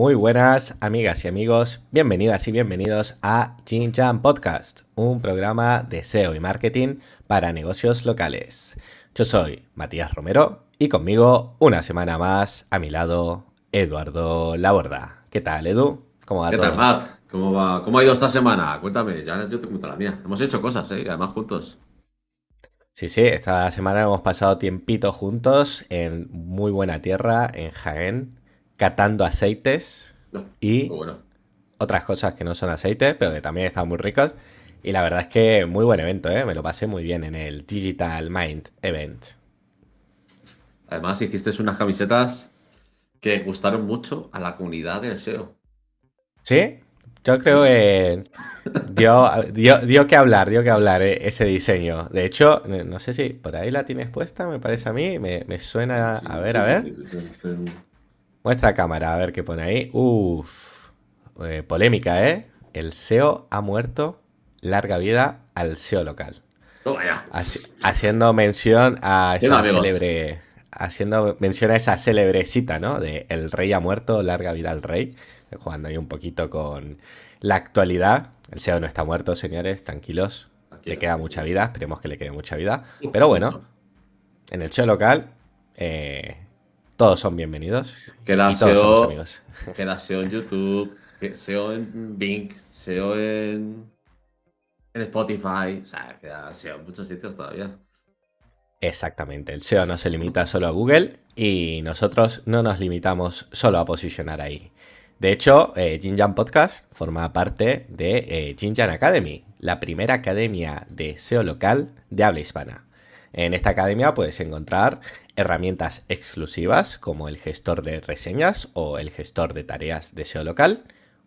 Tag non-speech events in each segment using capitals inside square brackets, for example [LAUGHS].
Muy buenas amigas y amigos, bienvenidas y bienvenidos a Jin Podcast, un programa de SEO y marketing para negocios locales. Yo soy Matías Romero y conmigo una semana más a mi lado Eduardo Laborda. ¿Qué tal, Edu? ¿Cómo va ¿Qué tal, Matt? ¿Cómo, va? ¿Cómo ha ido esta semana? Cuéntame, ya yo te cuento la mía. Hemos hecho cosas, ¿eh? Además juntos. Sí, sí, esta semana hemos pasado tiempito juntos en muy buena tierra, en Jaén, catando aceites y otras cosas que no son aceite, pero que también están muy ricos. Y la verdad es que muy buen evento, ¿eh? me lo pasé muy bien en el Digital Mind Event. Además, hiciste unas camisetas que gustaron mucho a la comunidad del SEO. ¿Sí? Yo creo que dio, que hablar, dio que hablar eh, ese diseño. De hecho, no sé si por ahí la tienes puesta, me parece a mí, me, me suena... A ver, a ver. Muestra cámara, a ver qué pone ahí. Uf, eh, polémica, ¿eh? El SEO ha muerto. Larga vida al SEO local. haciendo mención a esa célebre. Haciendo mención a esa célebre cita, ¿no? De El rey ha muerto, larga vida al rey. Jugando ahí un poquito con la actualidad. El SEO no está muerto, señores, tranquilos. Le queda mucha vida, esperemos que le quede mucha vida. Pero bueno, en el SEO local, eh, todos son bienvenidos. Queda SEO, amigos. [LAUGHS] Queda SEO en YouTube, SEO en Bing, SEO en, en Spotify. O sea, queda SEO en muchos sitios todavía. Exactamente, el SEO no se limita solo a Google y nosotros no nos limitamos solo a posicionar ahí. De hecho, eh, Jinjan Podcast forma parte de eh, Jinjan Academy, la primera academia de SEO local de habla hispana. En esta academia puedes encontrar herramientas exclusivas como el gestor de reseñas o el gestor de tareas de SEO local,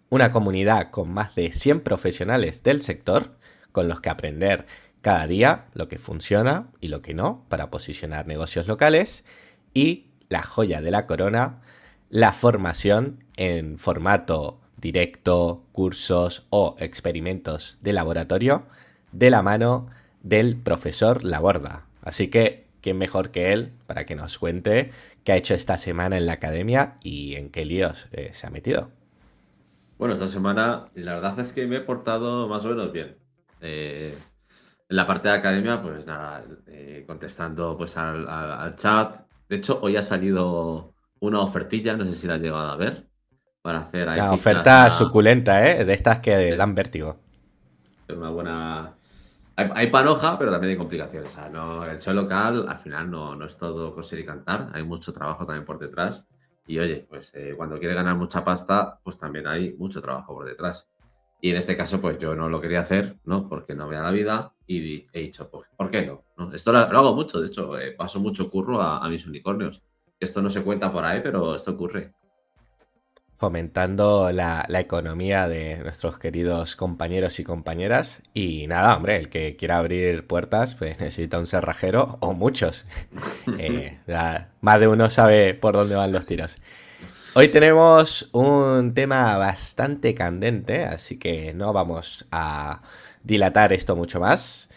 una comunidad con más de 100 profesionales del sector con los que aprender cada día lo que funciona y lo que no para posicionar negocios locales y la joya de la corona, la formación en formato directo, cursos o experimentos de laboratorio de la mano del profesor Laborda, Así que, ¿quién mejor que él para que nos cuente qué ha hecho esta semana en la academia y en qué líos eh, se ha metido? Bueno, esta semana la verdad es que me he portado más o menos bien. Eh, en la parte de academia, pues nada, eh, contestando pues al, chat. De hecho, hoy ha salido una ofertilla, no sé si la has llegado a ver, para hacer ahí. La oferta suculenta, ¿eh? De estas que dan vértigo. Una buena, hay, panoja, pero también hay complicaciones. no, el show local al final no, no, es todo coser y cantar, hay mucho trabajo también por detrás. Y oye, pues eh, cuando quiere ganar mucha pasta, pues también hay mucho trabajo por detrás. Y en este caso, pues yo no lo quería hacer, ¿no? Porque no me da la vida y he dicho, pues, ¿por qué no? Esto lo, hago mucho, de hecho, eh, paso mucho curro a, a mis unicornios. Esto no se cuenta por ahí, pero esto ocurre fomentando la, economía de nuestros queridos compañeros y compañeras. Y nada, hombre, el que quiera abrir puertas, pues [LAUGHS] necesita un cerrajero o muchos. [LAUGHS] Eh, más de uno sabe por dónde van los tiros. Hoy tenemos un tema bastante candente, así que no vamos a dilatar esto mucho más.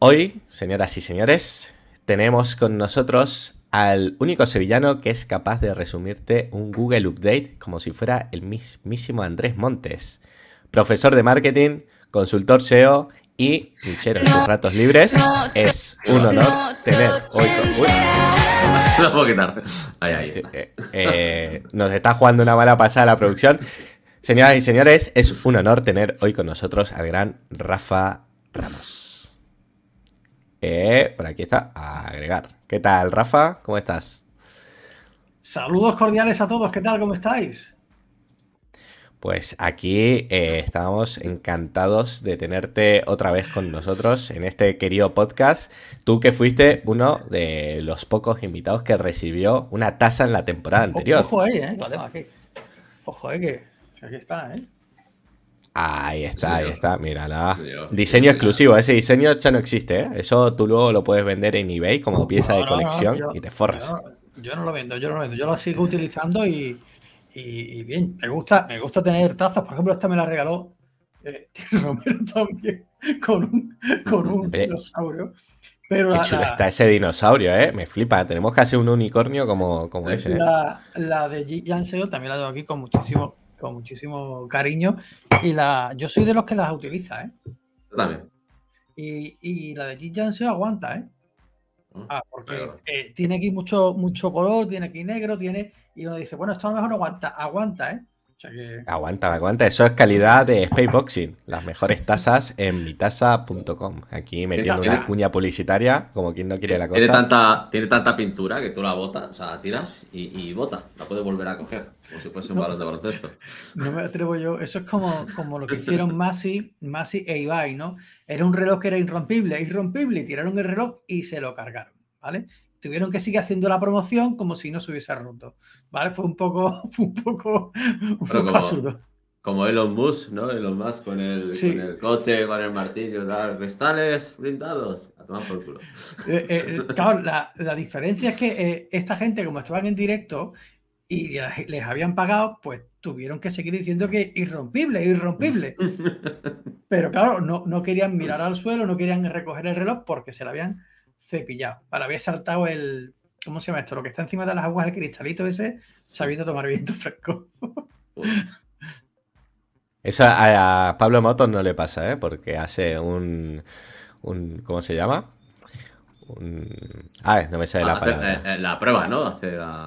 Hoy, señoras y señores, tenemos con nosotros al único sevillano que es capaz de resumirte un Google Update como si fuera el mismísimo Andrés Montes. Profesor de marketing, consultor SEO y hinchero en sus ratos libres. Es un honor tener hoy con... [LAUGHS] Eh, eh, eh, nos está jugando una mala pasada la producción. Señoras y señores, es un honor tener hoy con nosotros al gran Rafa Ramos. Por aquí está, agregar. ¿Qué tal, Rafa? ¿Cómo estás? Saludos cordiales a todos, ¿qué tal? ¿Cómo estáis? Pues aquí eh, estamos encantados de tenerte otra vez con nosotros en este querido podcast. Tú que fuiste uno de los pocos invitados que recibió una taza en la temporada anterior. Ojo ahí, ¿eh? Aquí. Ojo ahí, que aquí está, ¿eh? Ahí está, ahí está, mírala. Diseño exclusivo, ese diseño ya no existe, ¿eh? Eso tú luego lo puedes vender en eBay como pieza de colección y te forras. Yo no, lo vendo, yo no lo vendo, yo lo sigo utilizando y, bien, me gusta, me gusta tener tazas, por ejemplo, esta me la regaló eh, [LAUGHS] Romero también con un, con un dinosaurio. Pero Qué chulo está ese dinosaurio, ¿eh? Me flipa. Tenemos casi un unicornio como, como ese. ¿eh? La, de Jan Seo también la doy aquí con muchísimo, con muchísimo cariño. Y la, yo soy de los que las utiliza, ¿eh? también. Y, y la de Jan Seo aguanta, ¿eh? Mm, ah, porque eh, tiene aquí mucho, mucho color, tiene aquí negro, tiene. Y uno dice, bueno, esto a lo mejor no aguanta, aguanta, ¿eh? Aguanta, aguanta. Eso es calidad de Spaceboxing. Las mejores tasas en mitasa.com. Aquí metiendo una cuña publicitaria, como quien no quiere la cosa. Tiene tanta, tiene tanta pintura que tú la botas, o sea, la tiras y, bota. La puedes volver a coger, como si fuese un balón de baloncesto. No me atrevo yo. Eso es como, como lo que hicieron Masi, Masi e Ibai, ¿no? Era un reloj que era irrompible, irrompible, y tiraron el reloj y se lo cargaron, ¿vale? Tuvieron que seguir haciendo la promoción como si no se hubiese roto. ¿Vale? Fue un poco, [LAUGHS] fue un poco, un poco como, absurdo. Como Elon Musk, ¿no? Elon Musk con el, con el coche, con el martillo, dar cristales blindados. A tomar por culo. Eh, eh, claro, la, la, diferencia es que eh, esta gente, como estaban en directo y les habían pagado, pues tuvieron que seguir diciendo que irrompible, irrompible. [LAUGHS] Pero claro, no, no querían mirar al suelo, no querían recoger el reloj porque se lo habían cepillado. Para había saltado el. ¿Cómo se llama esto? Lo que está encima de las aguas, el cristalito ese, sabiendo tomar viento [LAUGHS] fresco. Eso a, Pablo Motos no le pasa, ¿eh? Porque hace un, un ¿cómo se llama? Un... Ah, no me sale la palabra. Eh, eh, la prueba, ¿no?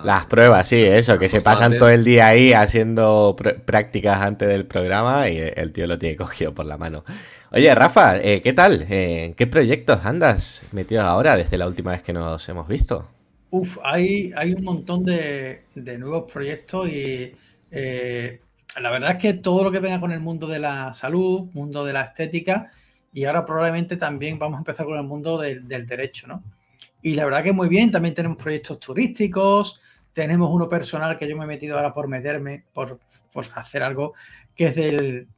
Las pruebas, sí, eso, que se pasan todo el día ahí haciendo prácticas antes del programa y el tío lo tiene cogido por la mano. Oye, Rafa, eh, ¿qué tal? Eh, ¿Qué proyectos andas metido ahora desde la última vez que nos hemos visto? Uf, hay, hay un montón de, nuevos proyectos y eh, la verdad es que todo lo que venga con el mundo de la salud, mundo de la estética y ahora probablemente también vamos a empezar con el mundo del, derecho, ¿no? Y la verdad que muy bien, también tenemos proyectos turísticos, tenemos uno personal que yo me he metido ahora por meterme, por, por hacer algo que es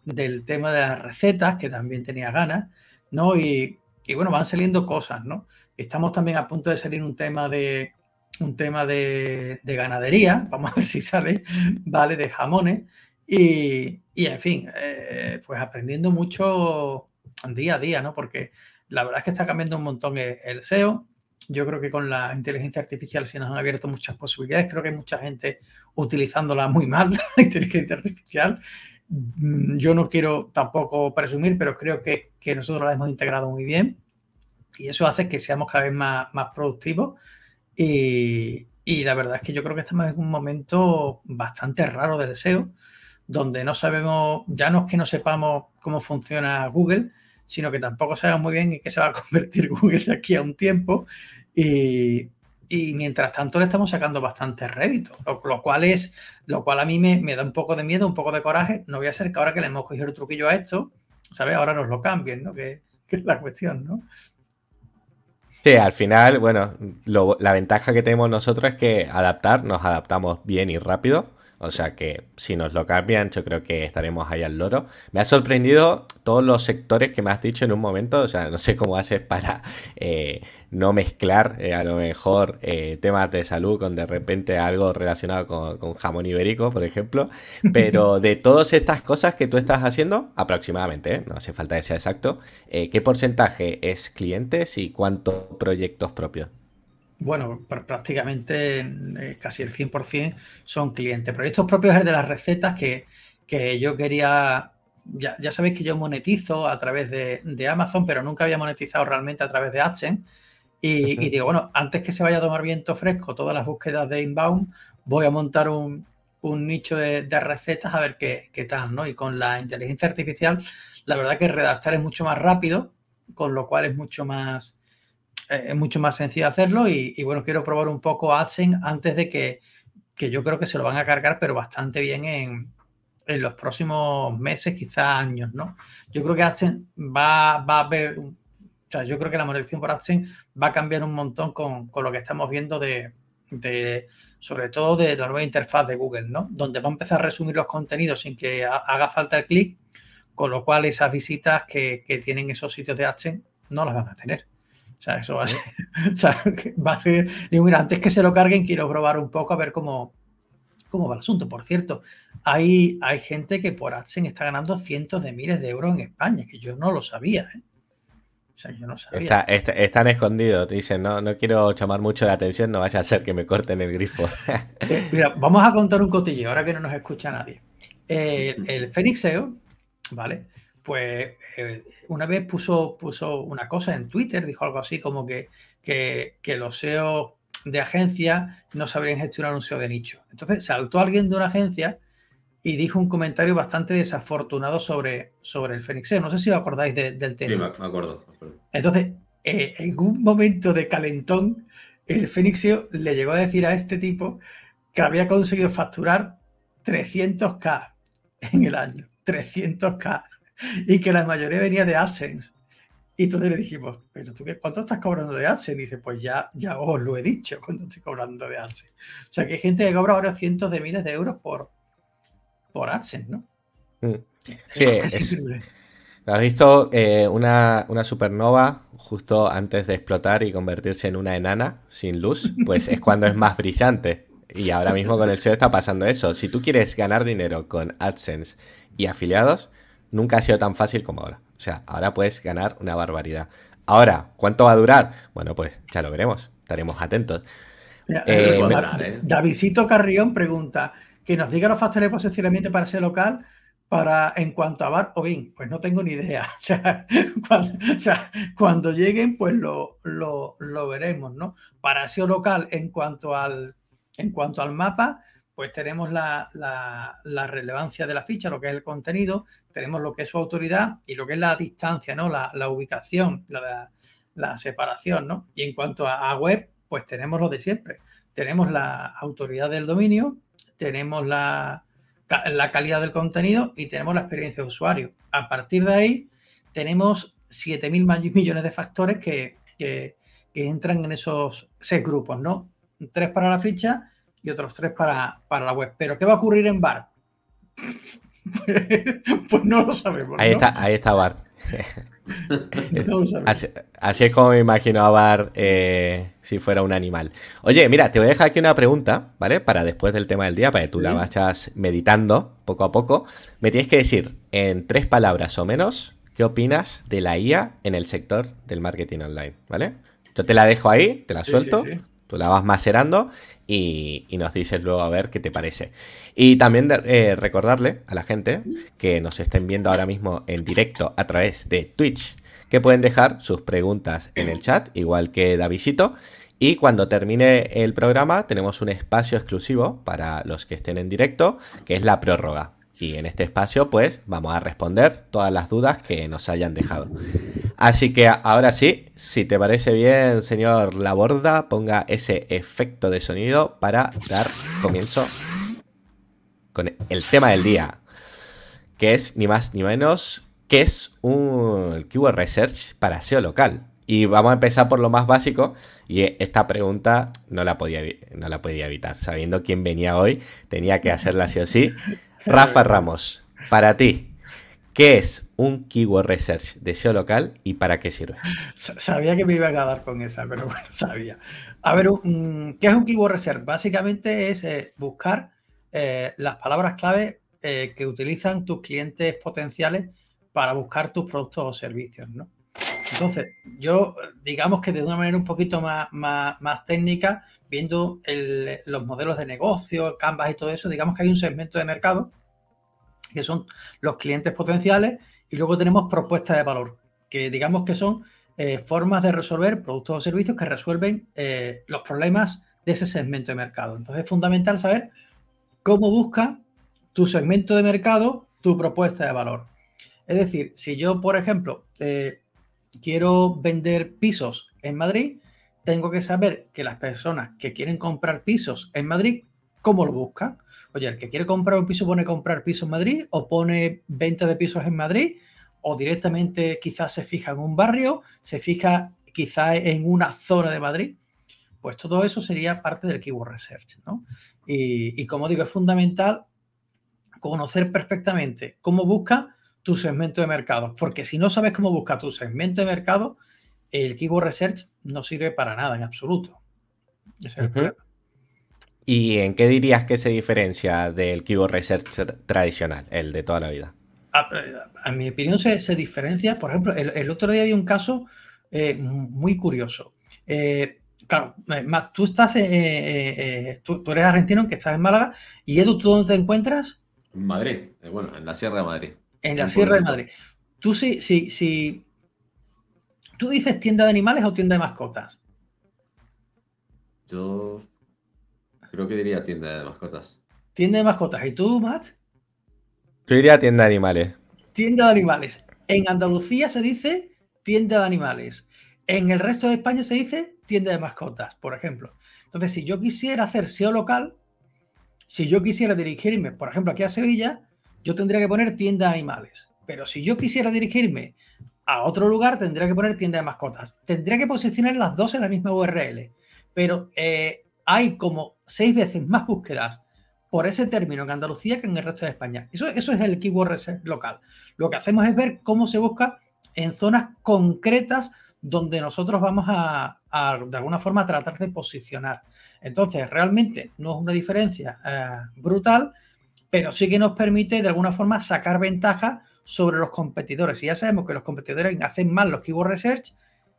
del, tema de las recetas, que también tenía ganas, ¿no? Y, bueno, van saliendo cosas, ¿no? Estamos también a punto de salir un tema de un tema de, ganadería, [LAUGHS] vamos a ver si sale, ¿vale? De jamones. Y, en fin, eh, pues aprendiendo mucho día a día, ¿no? Porque la verdad es que está cambiando un montón el, SEO. Yo creo que con la inteligencia artificial se nos han abierto muchas posibilidades. Creo que hay mucha gente utilizándola muy mal, [LAUGHS] la inteligencia artificial. Mm, yo no quiero tampoco presumir, pero creo que, nosotros la hemos integrado muy bien y eso hace que seamos cada vez más, más productivos y, la verdad es que yo creo que estamos en un momento bastante raro del SEO, donde no sabemos, ya no es que no sepamos cómo funciona Google, sino que tampoco sabemos muy bien en qué se va a [LAUGHS] convertir Google de aquí a un tiempo. Y, y mientras tanto le estamos sacando bastante rédito, lo, cual es, lo cual a mí me, da un poco de miedo, un poco de coraje. No voy a ser que ahora que le hemos cogido el truquillo a esto, ¿sabes? Ahora nos lo cambien, ¿no? Que, es la cuestión, ¿no? Sí, al final, bueno, la ventaja que tenemos nosotros es que adaptar, nos adaptamos bien y rápido. O sea que si nos lo cambian, yo creo que estaremos ahí al loro. Me ha sorprendido todos los sectores que me has dicho en un momento. O sea, no sé cómo haces para eh, no mezclar eh, a lo mejor eh, temas de salud con de repente algo relacionado con, jamón ibérico, por ejemplo. Pero [LAUGHS] de todas estas cosas que tú estás haciendo, aproximadamente, no hace falta que sea exacto, ¿qué porcentaje es clientes y cuántos proyectos propios? Bueno, prácticamente eh, casi el 100% son clientes. Proyectos propios es de las recetas que, yo quería. Ya, sabéis que yo monetizo a través de, Amazon, pero nunca había monetizado realmente a través de AdSense. Y, digo, bueno, antes que se vaya a tomar viento fresco todas las búsquedas de inbound, voy a montar un, nicho de, recetas a ver qué, qué, tal, ¿no? Y con la inteligencia artificial, la verdad que redactar es mucho más rápido, con lo cual es mucho más es mucho más sencillo hacerlo y, bueno, quiero probar un poco AdSense antes de que, yo creo que se lo van a cargar, pero bastante bien en, los próximos meses, quizás años, ¿no? Yo creo que AdSense va, a ver, o sea, yo creo que la monetización por AdSense va a cambiar un montón con, lo que estamos viendo de, sobre todo de la nueva interfaz de Google, ¿no? Donde va a empezar a resumir los contenidos sin que haga falta el clic, con lo cual esas visitas que, que tienen esos sitios de AdSense no las van a tener. O sea, eso va a ser. [LAUGHS] O sea, va a ser. Digo, mira, antes que se lo carguen, quiero probar un poco a ver cómo, cómo va el asunto. Por cierto, hay, hay gente que por AdSense está ganando cientos de miles de euros en España, que yo no lo sabía. ¿eh? O sea, yo no sabía. están escondidos. Dicen, no, no quiero llamar mucho la atención, no vaya a ser que me corten el grifo. [LAUGHS] Eh, mira, vamos a contar un cotillo, ahora que no nos escucha nadie. Eh, [LAUGHS] el Fenixeo, ¿vale? Pues eh, una vez puso, puso una cosa en Twitter, dijo algo así como que, que, que los SEO de agencia no sabrían gestionar un SEO de nicho. Entonces saltó alguien de una agencia y dijo un comentario bastante desafortunado sobre, sobre el Fenixeo. No sé si os acordáis del tema. Sí, me acuerdo. Entonces, eh, en un momento de calentón, el Fenixeo le llegó a decir a este tipo que había conseguido facturar 300k en el año. 300k. Y que la mayoría venía de AdSense. Y entonces le dijimos, pero tú qué, ¿cuánto estás cobrando de AdSense? Y dice, pues ya, ya os lo he dicho [LAUGHS] cuando estoy cobrando de AdSense. O sea que hay gente que cobra ahora cientos de miles de euros por, por AdSense, ¿no? Mm. Sí, es, ¿Has visto eh, una, supernova justo antes de explotar y convertirse en una enana sin luz? Pues es cuando es más brillante. Y ahora mismo con el SEO está pasando eso. Si tú quieres ganar dinero con AdSense y afiliados, nunca ha sido tan fácil como ahora. O sea, ahora puedes ganar una barbaridad. Ahora, ¿cuánto va a durar? Bueno, pues ya lo veremos. Estaremos atentos. Eh, ¿eh? Davidito Carrión pregunta: que nos diga los factores de posicionamiento para ese local para en cuanto a bar o bien, pues no tengo ni idea. [LAUGHS] O sea, cuando, lleguen, pues lo, veremos, ¿no? Para SEO local, en cuanto al, en cuanto al mapa, pues tenemos la, relevancia de la ficha, lo que es el contenido, tenemos lo que es su autoridad y lo que es la distancia, ¿no? La, ubicación, la, separación, ¿no? Y en cuanto a web, pues tenemos lo de siempre. Tenemos la autoridad del dominio, tenemos la, calidad del contenido y tenemos la experiencia de usuario. A partir de ahí, tenemos 7.000 [LAUGHS] millones de factores que, entran en esos seis grupos, ¿no? Tres para la ficha y otros tres para, para la web. Pero, ¿qué va a ocurrir en BAR? [LAUGHS] pues, no lo sabemos. Ahí, está, ahí está BAR. [LAUGHS] así, es como me imagino a Bar eh, si fuera un animal. Oye, mira, te voy a dejar aquí una pregunta, ¿vale? Para después del tema del día, para que tú la vayas meditando poco a poco. Me tienes que decir en tres palabras o menos qué opinas de la IA en el sector del marketing online, ¿vale? Yo te la dejo ahí, te la suelto, tú la vas macerando y, nos dices luego a ver qué te parece. Y también eh, recordarle a la gente que nos estén viendo ahora mismo en directo a través de Twitch que pueden dejar sus preguntas en el chat, igual que Davisito. Y cuando termine el programa tenemos un espacio exclusivo para los que estén en directo, que es la prórroga. Y en este espacio, pues, vamos a responder todas las dudas que nos hayan dejado. Así que ahora sí, si te parece bien, señor Laborda, ponga ese efecto de sonido para dar comienzo con el tema del día, que es ni más ni menos que es un keyword research para SEO local. Y vamos a empezar por lo más básico. Y esta pregunta no la podía, no la podía evitar. Sabiendo quién venía hoy, tenía que hacerla sí o sí. Rafa Ramos, para ti, ¿qué es un keyword research de SEO local y para qué sirve? Sabía que me iba a quedar con esa, pero [LAUGHS] bueno, sabía. A ver, ¿qué es un keyword research? Básicamente es eh, buscar eh, las palabras clave eh, que utilizan tus clientes potenciales para buscar tus productos o servicios, ¿no? Entonces, yo digamos que de una manera un poquito más, más, técnica, viendo los modelos de negocio, Canvas y todo eso, digamos que hay un segmento de mercado que son los clientes potenciales y luego tenemos propuestas de valor, que digamos que son eh, formas de resolver productos o servicios que resuelven eh, los problemas de ese segmento de mercado. Entonces es fundamental saber cómo busca tu segmento de mercado tu propuesta de valor. Es decir, si yo, por ejemplo, eh, quiero vender pisos en Madrid, tengo que saber que las personas que quieren comprar pisos en Madrid, ¿cómo lo buscan? Oye, el que quiere comprar un piso pone comprar pisos en Madrid o pone venta de pisos en Madrid o directamente quizás se fija en un barrio, se fija quizás en una zona de Madrid. Pues todo eso sería parte del keyword research, ¿no? Y, y como digo, es fundamental conocer perfectamente cómo busca tu segmento de mercado. Porque si no sabes cómo buscar tu segmento de mercado, el keyword research no sirve para nada en absoluto. ¿Y en qué dirías que se diferencia del keyword research tradicional, el de toda la vida? A, mi opinión se, diferencia, por ejemplo, el, otro día había un caso muy curioso. claro, Matt, tú estás, tú, eres argentino, que estás en Málaga, y Edu, ¿tú dónde te encuentras? En Madrid, bueno, en la Sierra de Madrid. En la Sierra de Madrid. Tú sí, sí, sí. ¿Tú dices tienda de animales o tienda de mascotas? Yo creo que diría tienda de mascotas. Tienda de mascotas. ¿Y tú, Matt? Yo diría tienda de animales. Tienda de animales. En Andalucía se dice tienda de animales. En el resto de España se dice tienda de mascotas, por ejemplo. Entonces, si yo quisiera hacer SEO local, si yo quisiera dirigirme, por ejemplo, aquí a Sevilla, yo tendría que poner tienda de animales. Pero si yo quisiera dirigirme a otro lugar, tendría que poner tienda de mascotas. Tendría que posicionar las dos en la misma URL. Pero eh, hay como seis veces más búsquedas por ese término en Andalucía que en el resto de España. Eso, eso es el keyword local. Lo que hacemos es ver cómo se busca en zonas concretas donde nosotros vamos a, de alguna forma, tratar de posicionar. Entonces, realmente no es una diferencia eh, brutal, pero sí que nos permite, de alguna forma, sacar ventaja sobre los competidores. Y ya sabemos que los competidores hacen mal los keyword research.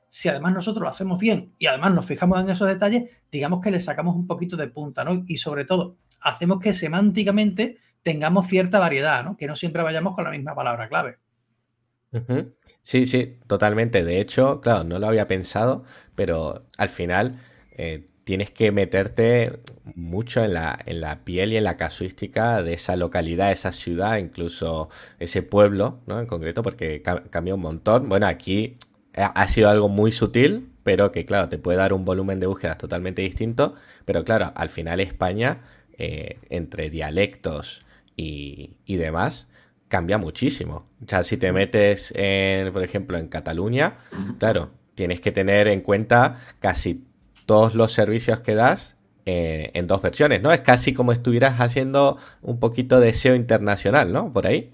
Si además nosotros lo hacemos bien y además nos fijamos en esos detalles, digamos que le sacamos un poquito de punta, ¿no? Y sobre todo, hacemos que semánticamente tengamos cierta variedad, ¿no? Que no siempre vayamos con la misma palabra clave. Sí, sí, totalmente. De hecho, claro, no lo había pensado, pero al final eh, tienes que meterte mucho en la, en la piel y en la casuística de esa localidad, esa ciudad, incluso ese pueblo, ¿no? En concreto, porque cambia un montón. Bueno, aquí ha sido algo muy sutil, pero que, claro, te puede dar un volumen de búsquedas totalmente distinto. Pero, claro, al final España, eh, entre dialectos y, y demás, cambia muchísimo. O sea, si te metes, en, por ejemplo, en Cataluña, claro, tienes que tener en cuenta casi todos los servicios que das eh, en dos versiones, ¿no? Es casi como estuvieras haciendo un poquito de SEO internacional, ¿no? Por ahí.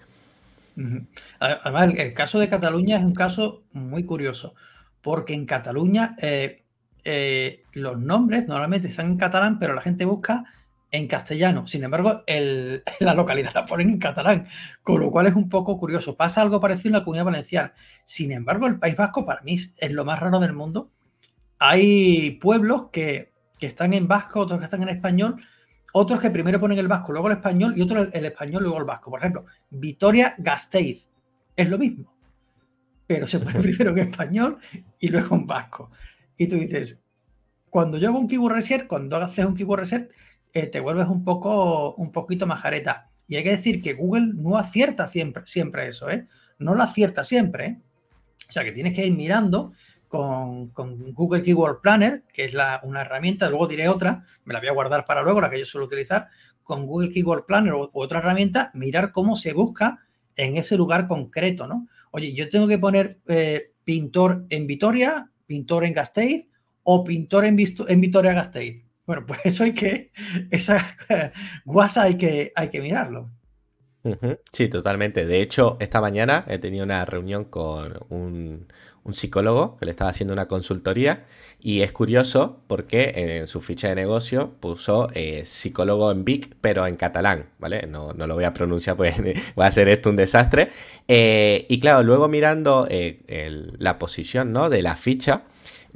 Además, el, caso de Cataluña es un caso muy curioso, porque en Cataluña eh, eh, los nombres normalmente están en catalán, pero la gente busca en castellano. Sin embargo, [LAUGHS] la localidad la ponen en catalán, con lo cual es un poco curioso. Pasa algo parecido en la comunidad valenciana. Sin embargo, el País Vasco para mí es lo más raro del mundo hay pueblos que, están en vasco, otros que están en español, otros que primero ponen el vasco, luego el español y otros el, español, luego el vasco. Por ejemplo, Vitoria Gasteiz es lo mismo, pero se pone [LAUGHS] primero en español y luego en vasco. Y tú dices, cuando yo hago un keyword research, cuando haces un keyword research, eh, te vuelves un poco, un poquito majareta. Y hay que decir que Google no acierta siempre, siempre eso, ¿eh? No lo acierta siempre, ¿eh? O sea que tienes que ir mirando con, Google Keyword Planner, que es una herramienta, luego diré otra, me la voy a guardar para luego, la que yo suelo utilizar, con Google Keyword Planner u, otra herramienta, mirar cómo se busca en ese lugar concreto, ¿no? Oye, yo tengo que poner eh, pintor en Vitoria, pintor en Gasteiz o pintor en, en Vitoria-Gasteiz. Bueno, pues eso hay que, esa [LAUGHS] guasa hay que, hay que mirarlo. Sí, totalmente. De hecho, esta mañana he tenido una reunión con un, un psicólogo que le estaba haciendo una consultoría y es curioso porque en su ficha de negocio puso eh, psicólogo en Vic, pero en catalán, ¿vale? No, lo voy a pronunciar, pues [LAUGHS] va a ser esto un desastre. Eh, y claro, luego mirando eh, la posición ¿no? de la ficha,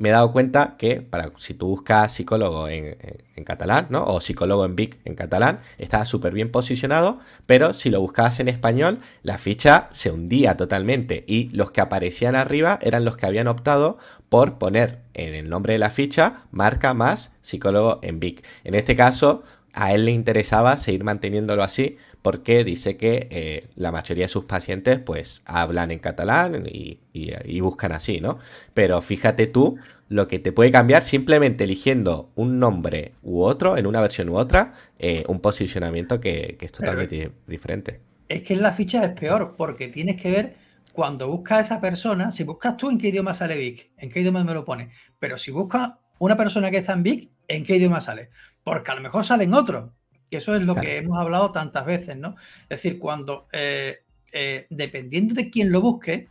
me he dado cuenta que para si tú buscas psicólogo en, catalán, ¿no? O psicólogo en Vic en catalán, está súper bien posicionado, pero si lo buscabas en español, la ficha se hundía totalmente y los que aparecían arriba eran los que habían optado por poner en el nombre de la ficha marca más psicólogo en Vic. En este caso, a él le interesaba seguir manteniéndolo así porque dice que eh, la mayoría de sus pacientes pues hablan en catalán y, buscan así, ¿no? Pero fíjate tú lo que te puede cambiar simplemente eligiendo un nombre u otro, en una versión u otra, eh, un posicionamiento que, es totalmente diferente. Es que en la ficha es peor porque tienes que ver cuando buscas a esa persona, si buscas tú en qué idioma sale Vic, en qué idioma me lo pone, pero si buscas una persona que está en Vic, ¿en qué idioma sale? Porque a lo mejor sale en otro, que eso es lo que hemos hablado tantas veces, ¿no? Es decir, cuando, eh, eh, dependiendo de quién lo busque,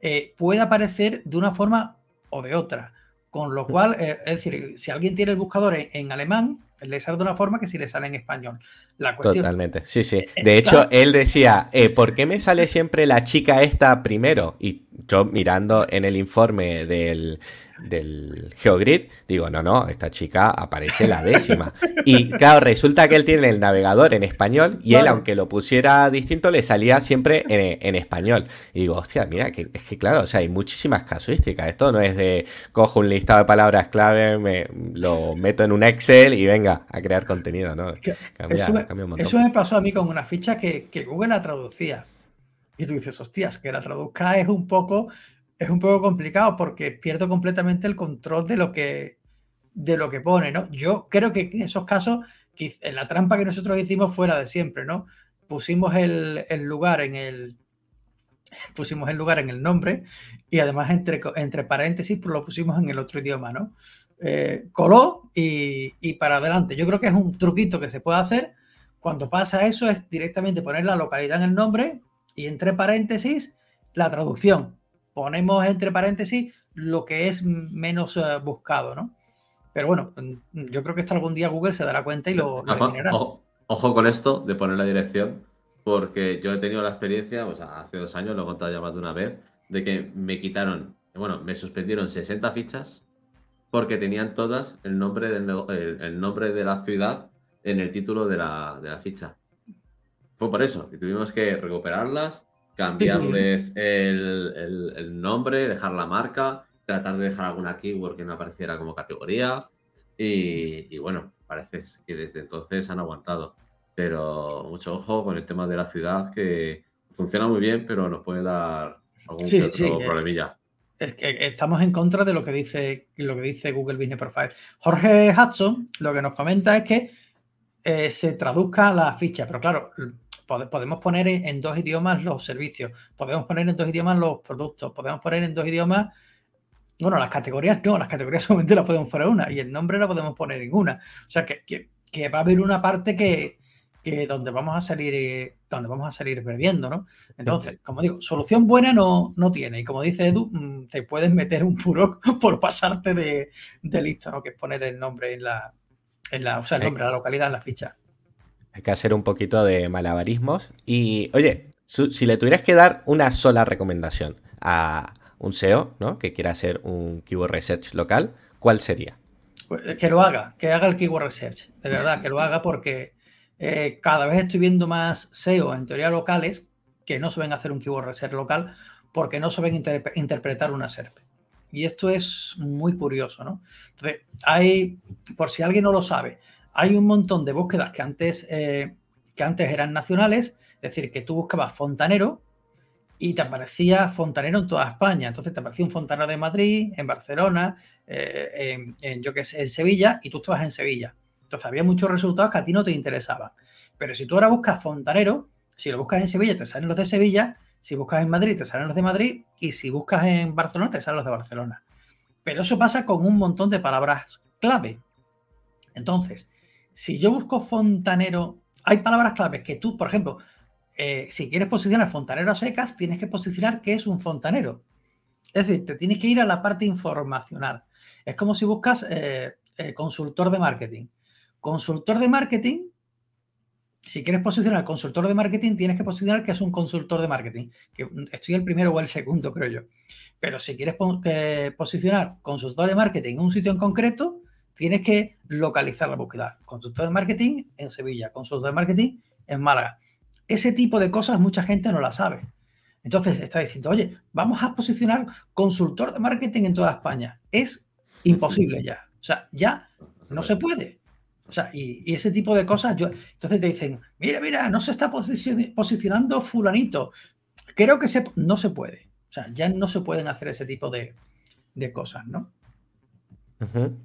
eh, puede aparecer de una forma o de otra. Con lo cual, es decir, si alguien tiene el buscador en, alemán, le sale de una forma que si le sale en español. La Totalmente, sí, sí. De hecho, él decía, ¿por qué me sale siempre la chica esta primero? Y yo mirando en el informe del, del GeoGrid, digo, no, no, esta chica aparece la décima. Y claro, resulta que él tiene el navegador en español y él, aunque lo pusiera distinto, le salía siempre en, español. Y digo, hostia, mira, que, es que claro, o sea, hay muchísimas casuísticas. Esto no es de cojo un listado de palabras clave, me lo meto en un Excel y venga a crear contenido, ¿no? eso, me, pasó a mí con una ficha que, que Google la traducía. Y tú dices, hostias, que la traduzca es un poco es un poco complicado porque pierdo completamente el control de lo que, de lo que pone, ¿no? Yo creo que en esos casos, la trampa que nosotros hicimos fue la de siempre, ¿no? Pusimos el, lugar en el, pusimos el lugar en el nombre y además entre, entre paréntesis pues lo pusimos en el otro idioma, ¿no? Eh, coló y, y, para adelante. Yo creo que es un truquito que se puede hacer. Cuando pasa eso es directamente poner la localidad en el nombre y entre paréntesis la traducción ponemos entre paréntesis lo que es menos eh, buscado, ¿no? Pero bueno, mm, yo creo que esto algún día Google se dará cuenta y lo, ojo, ojo, con esto de poner la dirección, porque yo he tenido la experiencia, o sea, hace dos años, lo he contado ya más de una vez, de que me quitaron, bueno, me suspendieron 60 fichas porque tenían todas el nombre, del, el, nombre de la ciudad en el título de la, de la ficha. Fue por eso, y tuvimos que recuperarlas, cambiarles el, nombre, dejar la marca, tratar de dejar alguna keyword que no apareciera como categoría. Y, bueno, parece que desde entonces han aguantado. Pero mucho ojo con el tema de la ciudad, que funciona muy bien, pero nos puede dar algún otro eh, problemilla. Es que estamos en contra de lo que dice lo que dice Google Business Profile. Jorge Hudson lo que nos comenta es que eh, se traduzca la ficha, pero claro, podemos poner en dos idiomas los servicios, podemos poner en dos idiomas los productos, podemos poner en dos idiomas, bueno, las categorías no, las categorías [LAUGHS] solamente las podemos poner una y el nombre no podemos poner ninguna. O sea que, que, va a haber una parte que, que, donde vamos a salir eh, donde vamos a salir perdiendo, ¿no? Entonces, como digo, solución buena no, no tiene. Y como dice Edu, mm, te puedes meter un puro [LAUGHS] por pasarte de, listo, ¿no? Que es poner el nombre en la, en la, o sea, el nombre, la localidad en la ficha. Hay que hacer un poquito de malabarismos. Y, oye, si le tuvieras que dar una sola recomendación a un SEO, ¿no? Que quiera hacer un keyword research local, ¿cuál sería? Pues, que lo haga, que haga el keyword research. De verdad, que lo haga porque eh, cada vez estoy viendo más SEO en teoría locales que no saben hacer un keyword research local porque no saben interpretar una SERP. Y esto es muy curioso, ¿no? Entonces, hay, por si alguien no lo sabe, hay un montón de búsquedas que antes, eh, que antes eran nacionales, es decir, que tú buscabas fontanero y te aparecía fontanero en toda España. Entonces te aparecía un fontanero de Madrid, en Barcelona, eh, en, yo que sé, en Sevilla, y tú estabas en Sevilla. Entonces había muchos resultados que a ti no te interesaban. Pero si tú ahora buscas fontanero, si lo buscas en Sevilla, te salen los de Sevilla, si buscas en Madrid, te salen los de Madrid, y si buscas en Barcelona, te salen los de Barcelona. Pero eso pasa con un montón de palabras clave. Entonces, si yo busco fontanero, hay palabras claves que tú, por ejemplo, eh, si quieres posicionar fontanero a secas, tienes que posicionar qué es un fontanero. Es decir, te tienes que ir a la parte informacional. Es como si buscas eh, eh, consultor de marketing. Consultor de marketing, si quieres posicionar consultor de marketing, tienes que posicionar que es un consultor de marketing. Que estoy el primero o el segundo, creo yo. Pero si quieres posicionar consultor de marketing en un sitio en concreto, tienes que localizar la búsqueda. Consultor de marketing en Sevilla, consultor de marketing en Málaga. Ese tipo de cosas mucha gente no la sabe. Entonces está diciendo, oye, vamos a posicionar consultor de marketing en toda España. Es imposible ya. O sea, ya no se puede. O sea, y, ese tipo de cosas, yo, entonces te dicen, mira, mira, no se está posicionando fulanito. Creo que se, no se puede. O sea, ya no se pueden hacer ese tipo de, de cosas, ¿no?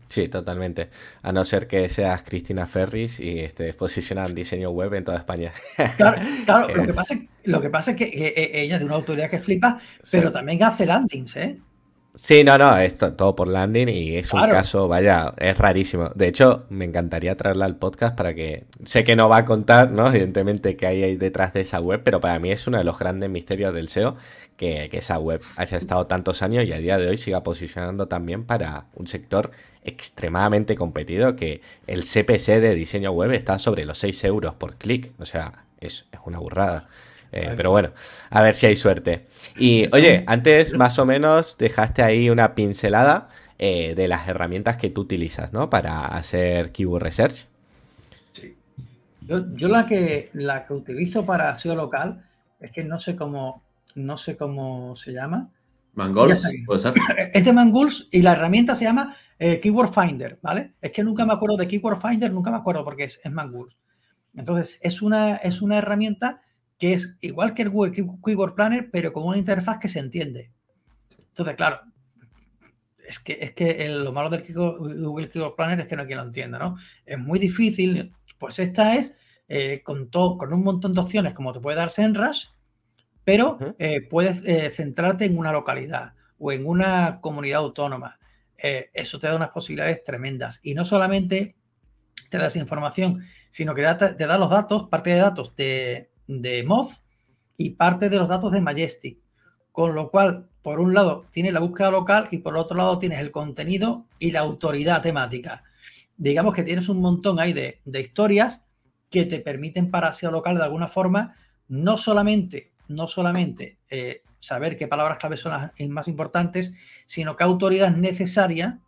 Sí, totalmente. A no ser que seas Cristina Ferris y estés posicionando diseño web en toda España. Claro, claro [LAUGHS] lo, que pasa, lo que pasa es que eh, eh, ella es de una autoridad que flipa, pero también hace landings, ¿eh? Sí, no, no, es todo por landing y es un caso, vaya, es rarísimo. De hecho, me encantaría traerla al podcast para que, sé que no va a contar, ¿no? Evidentemente que hay ahí detrás de esa web, pero para mí es uno de los grandes misterios del SEO que, esa web haya estado tantos años y a día de hoy siga posicionando también para un sector extremadamente competido que el CPC de diseño web está sobre los 6 euros por clic, o sea, es, es una burrada. Eh, pero bueno, a ver si hay suerte. Y oye, antes más o menos dejaste ahí una pincelada eh, de las herramientas que tú utilizas, ¿no? Para hacer keyword research. Sí. Yo, la, que, la que utilizo para SEO local es que no sé cómo, no sé cómo se llama. Mangols, puede ser. [COUGHS] Es de Mangols y la herramienta se llama eh, Keyword Finder, ¿vale? Es que nunca me acuerdo de Keyword Finder, nunca me acuerdo porque es, es Mangols. Entonces, es una, es una herramienta que es igual que el Google Keyword Planner, pero con una interfaz que se entiende. Entonces, claro, es que, es que lo malo del Google Keyword Planner es que no hay quien lo entienda, ¿no? Es muy difícil. Pues esta es eh, con, todo, con un montón de opciones, como te puede dar SEMrush, pero eh, puedes eh, centrarte en una localidad o en una comunidad autónoma. eso te da unas posibilidades tremendas. Y no solamente te da esa información, sino que te da los datos, parte de datos de, de Moz y parte de los datos de Majestic. Con lo cual, por un lado, tienes la búsqueda local y por otro lado tienes el contenido y la autoridad temática. Digamos que tienes un montón ahí de, historias que te permiten para SEO local de alguna forma no solamente, no solamente eh, saber qué palabras clave son las más importantes, sino qué autoridad es necesaria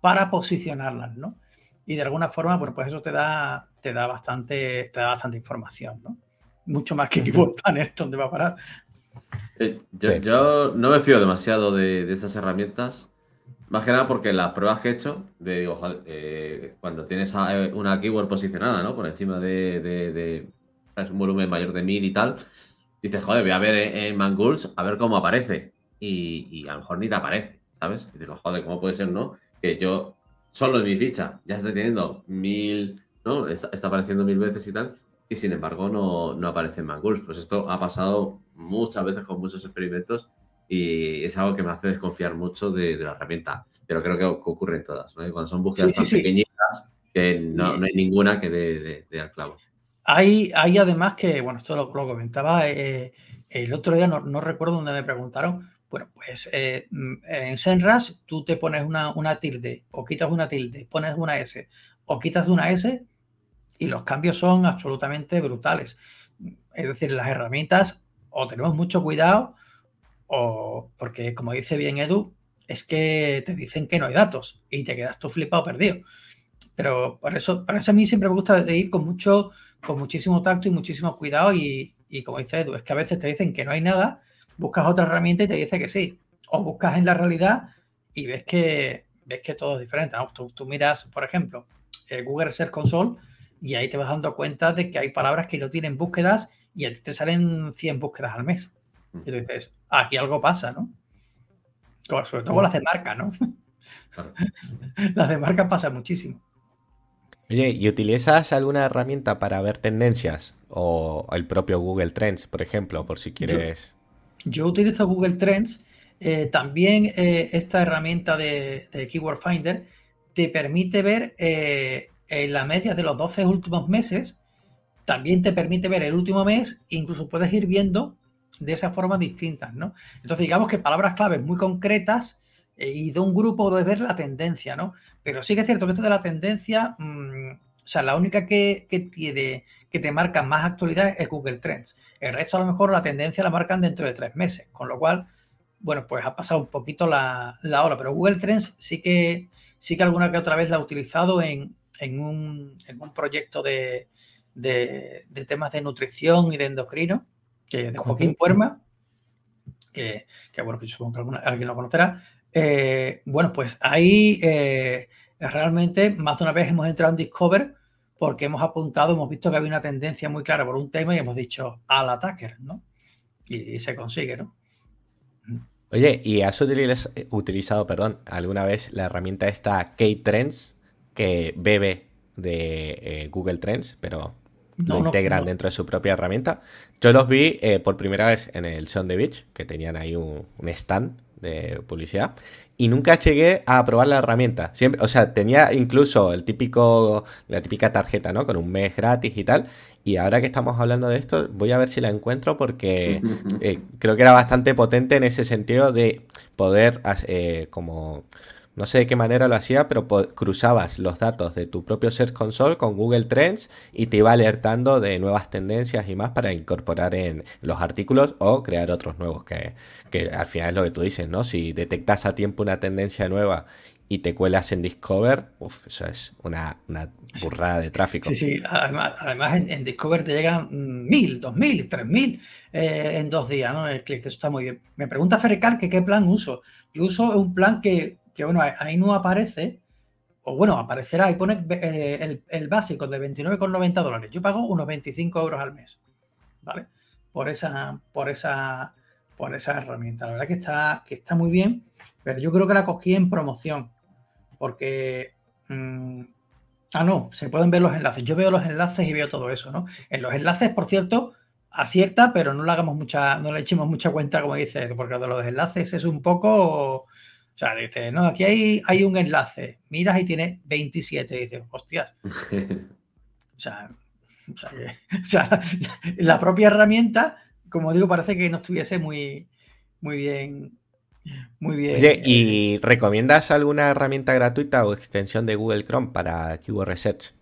para posicionarlas, ¿no? Y de alguna forma, pues, pues eso te da, te da bastante, te da bastante información, ¿no? Mucho más que Keyboard Planner, ¿dónde va a parar? Eh, yo, no me fío demasiado de, esas herramientas, más que nada porque las pruebas que he hecho, de, digo, eh, cuando tienes una keyword posicionada, ¿no? Por encima de, un volumen mayor de mil y tal, dices, joder, voy a ver en Mangools a ver cómo aparece. Y, a lo mejor ni te aparece, ¿sabes? Y digo, joder, ¿cómo puede ser, no? Que yo, solo en mi ficha, ya estoy teniendo mil, ¿no? está apareciendo mil veces y tal y sin embargo no, no aparece en Mangools. Pues esto ha pasado muchas veces con muchos experimentos y es algo que me hace desconfiar mucho de, la herramienta. Pero creo que ocurre en todas, ¿no? cuando son búsquedas tan pequeñitas que no, hay ninguna que dé de, al clavo. Hay, hay además que, bueno, esto lo, comentaba eh, el otro día, no, recuerdo dónde me preguntaron. Bueno, pues eh, en Senras tú te pones una, una tilde o quitas una tilde, pones una S o quitas una S y los cambios son absolutamente brutales. Es decir, las herramientas o tenemos mucho cuidado o porque, como dice bien Edu, es que te dicen que no hay datos y te quedas tú flipado perdido. Pero por eso, para eso a mí siempre me gusta ir con mucho, con muchísimo tacto y muchísimo cuidado y, como dice Edu, es que a veces te dicen que no hay nada, buscas otra herramienta y te dice que sí. O buscas en la realidad y ves que, ves que todo es diferente. Tú, tú miras, por ejemplo, el Google Search Console y ahí te vas dando cuenta de que hay palabras que no tienen búsquedas y a ti te salen 100 búsquedas al mes. Y tú dices, aquí algo pasa, ¿no? Sobre todo con las de marca, ¿no? [LAUGHS] las de marca pasa muchísimo. Oye, ¿y utilizas alguna herramienta para ver tendencias? O el propio Google Trends, por ejemplo, por si quieres. Yo, utilizo Google Trends. Eh, también eh, esta herramienta de, Keyword Finder te permite ver eh, en la media de los 12 últimos meses, también te permite ver el último mes, incluso puedes ir viendo de esa forma distintas, ¿no? Entonces, digamos que palabras claves muy concretas eh, y de un grupo puedes ver la tendencia, ¿no? Pero sí que es cierto que esto de la tendencia, mm, o sea, la única que, tiene, que te marca más actualidad es Google Trends. El resto, a lo mejor, la tendencia la marcan dentro de tres meses, con lo cual, bueno, pues ha pasado un poquito la, la hora, pero Google Trends sí que, sí que alguna que otra vez la ha utilizado en, en un, en un proyecto de, de, temas de nutrición y de endocrino, que de Joaquín Puerma, que, que, bueno, que supongo que alguien lo conocerá. Eh, bueno, pues ahí eh, realmente más de una vez hemos entrado en Discover porque hemos apuntado, hemos visto que había una tendencia muy clara por un tema y hemos dicho al attacker, ¿no? Y, se consigue, ¿no? Oye, ¿y has utilizado, perdón, alguna vez la herramienta esta K-Trends? Que bebe de eh, Google Trends, pero lo integran dentro de su propia herramienta. Yo los vi eh, por primera vez en el Son the Beach, que tenían ahí un, stand de publicidad. Y nunca llegué a probar la herramienta. Siempre, o sea, tenía incluso el típico, la típica tarjeta, ¿no? Con un mes gratis y tal. Y ahora que estamos hablando de esto, voy a ver si la encuentro porque eh, creo que era bastante potente en ese sentido de poder como No sé de qué manera lo hacía, pero cruzabas los datos de tu propio Search Console con Google Trends y te iba alertando de nuevas tendencias y más para incorporar en los artículos o crear otros nuevos, que, que al final es lo que tú dices, ¿no? Si detectas a tiempo una tendencia nueva y te cuelas en Discover, uf, eso es una, burrada de tráfico. Sí, sí, además, además en, Discover te llegan mil, dos mil, tres mil eh, en dos días, ¿no? El clic, eso está muy bien. Me pregunta Ferrecal que qué plan uso. Yo uso un plan que, que bueno, ahí no aparece, o bueno, aparecerá y pone eh, el, el, básico de 29,90 dólares. Yo pago unos 25 euros al mes, ¿vale? Por esa, por esa, por esa herramienta. La verdad que está, que está muy bien, pero yo creo que la cogí en promoción porque... Mm, ah, no, se pueden ver los enlaces. Yo veo los enlaces y veo todo eso, ¿no? En los enlaces, por cierto, acierta, pero no le hagamos mucha, no le echemos mucha cuenta, como dice, porque de los enlaces es un poco. O sea, dice, no, aquí hay, hay un enlace. Miras y tiene 27. Y dices, hostias. [LAUGHS] o sea, o sea, la propia herramienta, como digo, parece que no estuviese muy, muy bien muy bien. Oye, ¿y recomiendas alguna herramienta gratuita o extensión de Google Chrome para Keyword Research?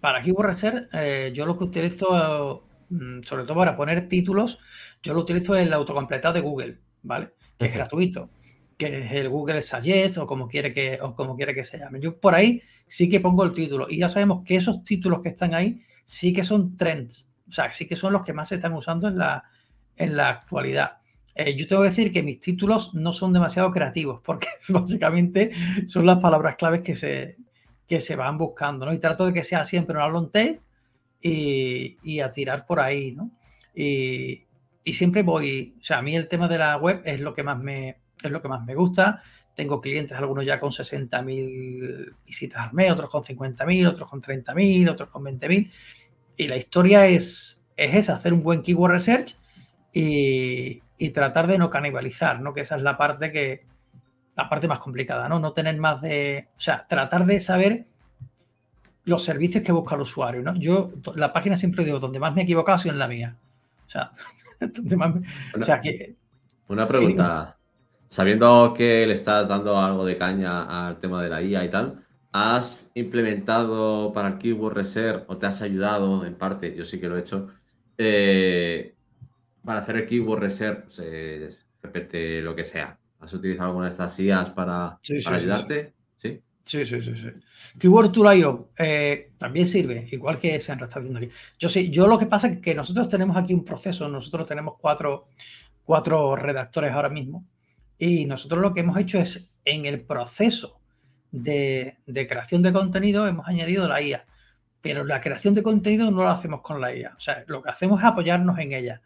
Para Keyword Research, eh, yo lo que utilizo, mm, sobre todo para poner títulos, yo lo utilizo en el autocompletado de Google, ¿vale? Que es gratuito, que es el Google Suggest o como quiere que, o como quiere que se llame. Yo por ahí sí que pongo el título y ya sabemos que esos títulos que están ahí sí que son trends, o sea, sí que son los que más se están usando en la, en la actualidad. Eh, yo tengo que decir que mis títulos no son demasiado creativos, porque [LAUGHS] básicamente son las palabras claves que se, que se van buscando, ¿no? Y trato de que sea siempre una long tail y, a tirar por ahí, ¿no? Y, siempre voy, o sea, a mí el tema de la web es lo que más me, es lo que más me gusta. Tengo clientes, algunos ya con 60.000 visitas al mes, otros con 50.000, otros con 30.000, otros con 20.000. Y la historia es, es esa, hacer un buen keyword research y, y tratar de no canibalizar, ¿no? Que esa es la parte que, la parte más complicada, ¿no? No tener más de, o sea, tratar de saber los servicios que busca el usuario, ¿no? Yo, la página siempre digo, donde más me he equivocado ha sido en la mía. O sea, [LAUGHS] donde más o sea que... Una pregunta. Sabiendo que le estás dando algo de caña al tema de la IA y tal, ¿has implementado para el Keyword Reserve o te has ayudado en parte, yo sí que lo he hecho, eh, para hacer el keyword reserve, se repete lo que sea. ¿Has utilizado alguna de estas IAs para, ayudarte? Sí. Sí, sí, sí, sí. Keyword Tool.io eh, también sirve, igual que se está haciendo aquí. Yo sí, yo lo que pasa es que nosotros tenemos aquí un proceso, nosotros tenemos cuatro, cuatro redactores ahora mismo, y nosotros lo que hemos hecho es en el proceso de, creación de contenido hemos añadido la IA, pero la creación de contenido no la hacemos con la IA, o sea, lo que hacemos es apoyarnos en ella.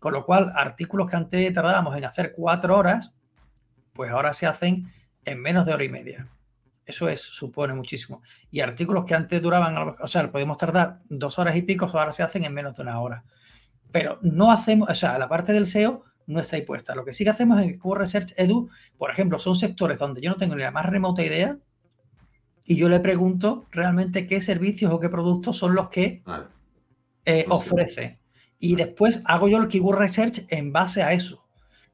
Con lo cual, artículos que antes tardábamos en hacer cuatro horas, pues ahora se hacen en menos de hora y media. Eso es, supone muchísimo. Y artículos que antes duraban, o sea, podemos tardar dos horas y pico, ahora se hacen en menos de una hora. Pero no hacemos, o sea, la parte del SEO no está ahí puesta. Lo que sí que hacemos en Q Research Edu, por ejemplo, son sectores donde yo no tengo ni la más remota idea y yo le pregunto realmente qué servicios o qué productos son los que eh, pues ofrece y después hago yo el keyword research en base a eso.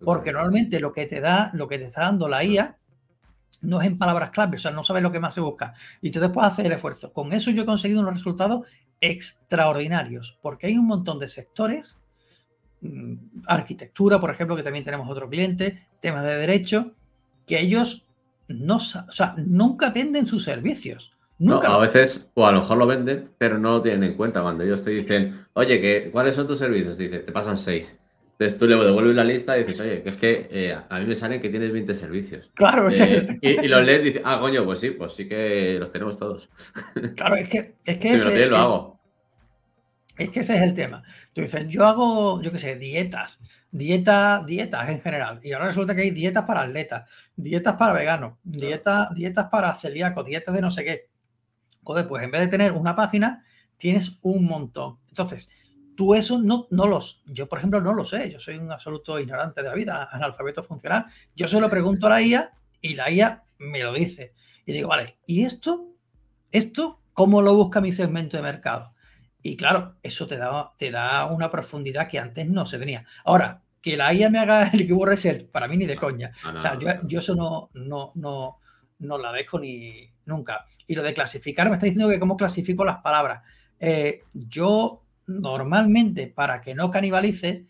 Porque normalmente lo que te da, lo que te está dando la IA no es en palabras clave, o sea, no sabes lo que más se busca. Y tú después haces el esfuerzo. Con eso yo he conseguido unos resultados extraordinarios, porque hay un montón de sectores, arquitectura, por ejemplo, que también tenemos otro cliente, temas de derecho, que ellos no, o sea, nunca venden sus servicios. Nunca. a veces, o a lo mejor lo venden, pero no lo tienen en cuenta. Cuando ellos te dicen, oye, ¿qué, ¿cuáles son tus servicios? Te dice, te pasan seis. Entonces tú le devuelves la lista y dices, oye, que es que eh, a mí me salen que tienes 20 servicios. Claro, eh, y, los lees y dices, ah, coño, pues sí, pues sí que los tenemos todos. Claro, es que. Es que si ese, me lo lo hago. Es que ese es el tema. Tú dices, yo hago, yo qué sé, dietas. Dieta, dietas en general. Y ahora resulta que hay dietas para atletas, dietas para veganos, dietas, dietas para celíacos, dietas de no sé qué. Joder, pues en vez de tener una página, tienes un montón. Entonces, tú eso no, no los, yo por ejemplo no lo sé, yo soy un absoluto ignorante de la vida, analfabeto funcional. Yo se lo pregunto a la IA y la IA me lo dice. Y digo, vale, ¿y esto? ¿Esto cómo lo busca mi segmento de mercado? Y claro, eso te da, te da una profundidad que antes no se tenía. Ahora, que la IA me haga [LAUGHS] el keyword research, para mí ni de coña. o sea, yo, yo, eso no, no, no, no la dejo ni nunca. Y lo de clasificar, me está diciendo que cómo clasifico las palabras. Eh, yo normalmente, para que no canibalice,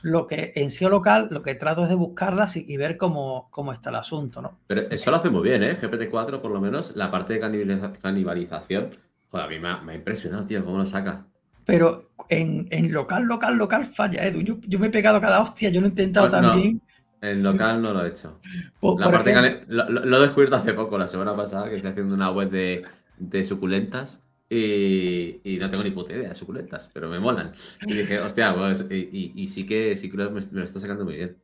lo que en SEO local, lo que trato es de buscarlas y, ver cómo, cómo, está el asunto, ¿no? Pero eso lo hace muy bien, ¿eh? GPT-4, por lo menos, la parte de canibalización. Joder, a mí me ha, impresionado, tío, cómo lo saca. Pero en, local, local, local falla, Edu. Yo, me he pegado cada hostia, yo lo he intentado también. En local no lo he hecho. la parte lo, he descubierto hace poco, la semana pasada, que estoy haciendo una web de, de suculentas y, no tengo ni puta idea de suculentas, pero me molan. Y dije, hostia, pues, y, sí que, sí que me, lo está sacando muy bien.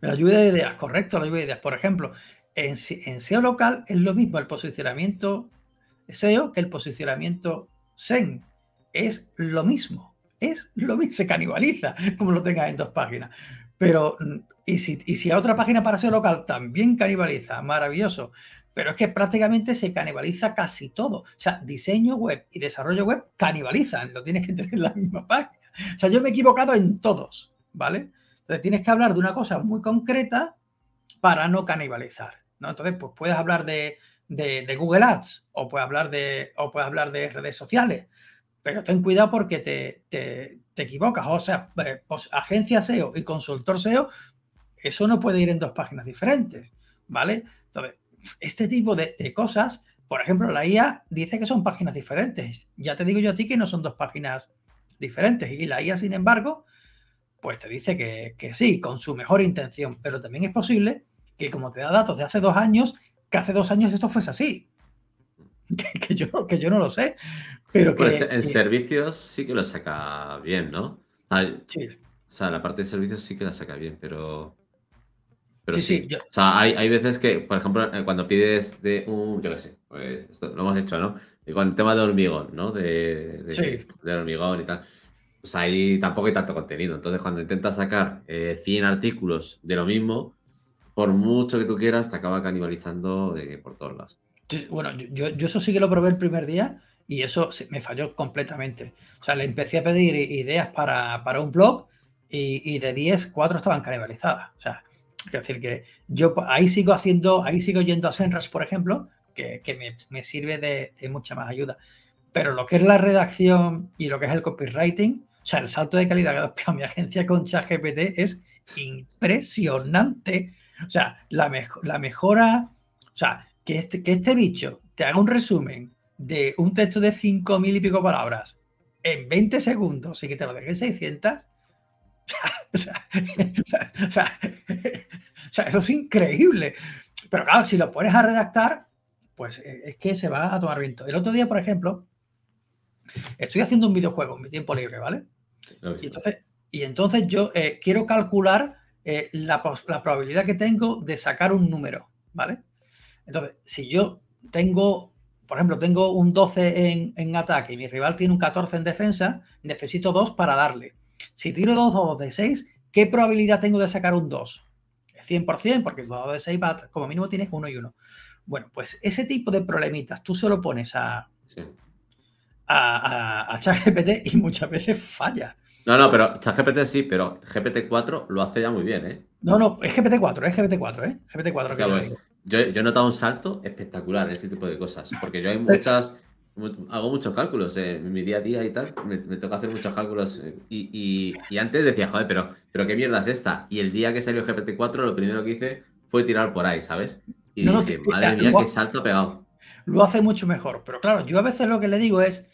Me la lluvia de ideas, correcto, la lluvia de ideas. Por ejemplo, en, en SEO local es lo mismo el posicionamiento SEO que el posicionamiento SEN. Es lo mismo, es lo mismo, se canibaliza como lo tengas en dos páginas. Pero, y si, y si a otra página para SEO local también canibaliza, maravilloso. Pero es que prácticamente se canibaliza casi todo. O sea, diseño web y desarrollo web canibalizan, lo tienes que tener en la misma página. O sea, yo me he equivocado en todos, ¿vale? Entonces tienes que hablar de una cosa muy concreta para no canibalizar, ¿no? Entonces, pues puedes hablar de, Google Ads o puedes hablar de, o puedes hablar de redes sociales, pero ten cuidado porque te, te equivocas. O sea, eh, agencia SEO y consultor SEO, eso no puede ir en dos páginas diferentes, ¿vale? Entonces, este tipo de, cosas, por ejemplo, la IA dice que son páginas diferentes. Ya te digo yo a ti que no son dos páginas diferentes. Y la IA, sin embargo, pues te dice que, sí, con su mejor intención. Pero también es posible que como te da datos de hace dos años, que hace dos años esto fuese así. [LAUGHS] Que, yo, que yo no lo sé. Pero que, en servicios sí que lo saca bien, ¿no? sí. O sea, la parte de servicios sí que la saca bien, pero sí, sí. O sea, hay, veces que, por ejemplo, eh, cuando pides de un, yo qué sé, pues esto lo hemos hecho, ¿no? Y con el tema de hormigón, ¿no? De, de, hormigón y tal. Pues ahí tampoco hay tanto contenido. Entonces, cuando intentas sacar 100 eh, artículos de lo mismo, por mucho que tú quieras, te acaba canibalizando de, por todos lados. Bueno, yo, yo eso sí que lo probé el primer día y eso me falló completamente. O sea, le empecé a pedir ideas para, un blog y, y de 10, 4 estaban canibalizadas. O sea, es decir, que yo ahí sigo haciendo, ahí sigo yendo a Senras, por ejemplo, que, me, sirve de, mucha más ayuda. Pero lo que es la redacción y lo que es el copywriting, o sea, el salto de calidad que ha [LAUGHS] mi agencia con ChatGPT es impresionante. O sea, la, la mejora, o sea, que este, que este bicho te haga un resumen de un texto de 5.000 y pico palabras en 20 segundos y que te lo deje en 600, [LAUGHS] [LAUGHS] o sea, eso es increíble. Pero claro, si lo pones a redactar, pues eh, es que se va a tomar viento. El otro día, por ejemplo, estoy haciendo un videojuego en mi tiempo libre, ¿vale? Y entonces, y entonces yo eh, quiero calcular eh, la, probabilidad que tengo de sacar un número, ¿vale? Entonces, si yo tengo, por ejemplo, tengo un 12 en, en ataque y mi rival tiene un 14 en defensa, necesito dos para darle. Si tiro dos dados de 6, ¿qué probabilidad tengo de sacar un 2? 100%, porque el dado de 6 va, como mínimo tienes 1 y 1. Bueno, pues ese tipo de problemitas tú solo pones a, a, ChatGPT y muchas veces falla. No, no, pero ChatGPT sí, pero GPT-4 lo hace ya muy bien, ¿eh? No, no, es GPT-4, es GPT-4, ¿eh? GPT-4. Pues, yo, yo, he notado un salto espectacular en este tipo de cosas, porque yo hay [LAUGHS] muchas hago muchos cálculos eh, en mi día a día y tal. Me, toca hacer muchos cálculos. Eh, y, antes decía, joder, pero, pero qué mierda es esta. Y el día que salió GPT-4, lo primero que hice fue tirar por ahí, ¿sabes? Y dije, madre mía, qué salto pegado. Lo hace mucho mejor. Pero claro, yo a veces lo que le digo es: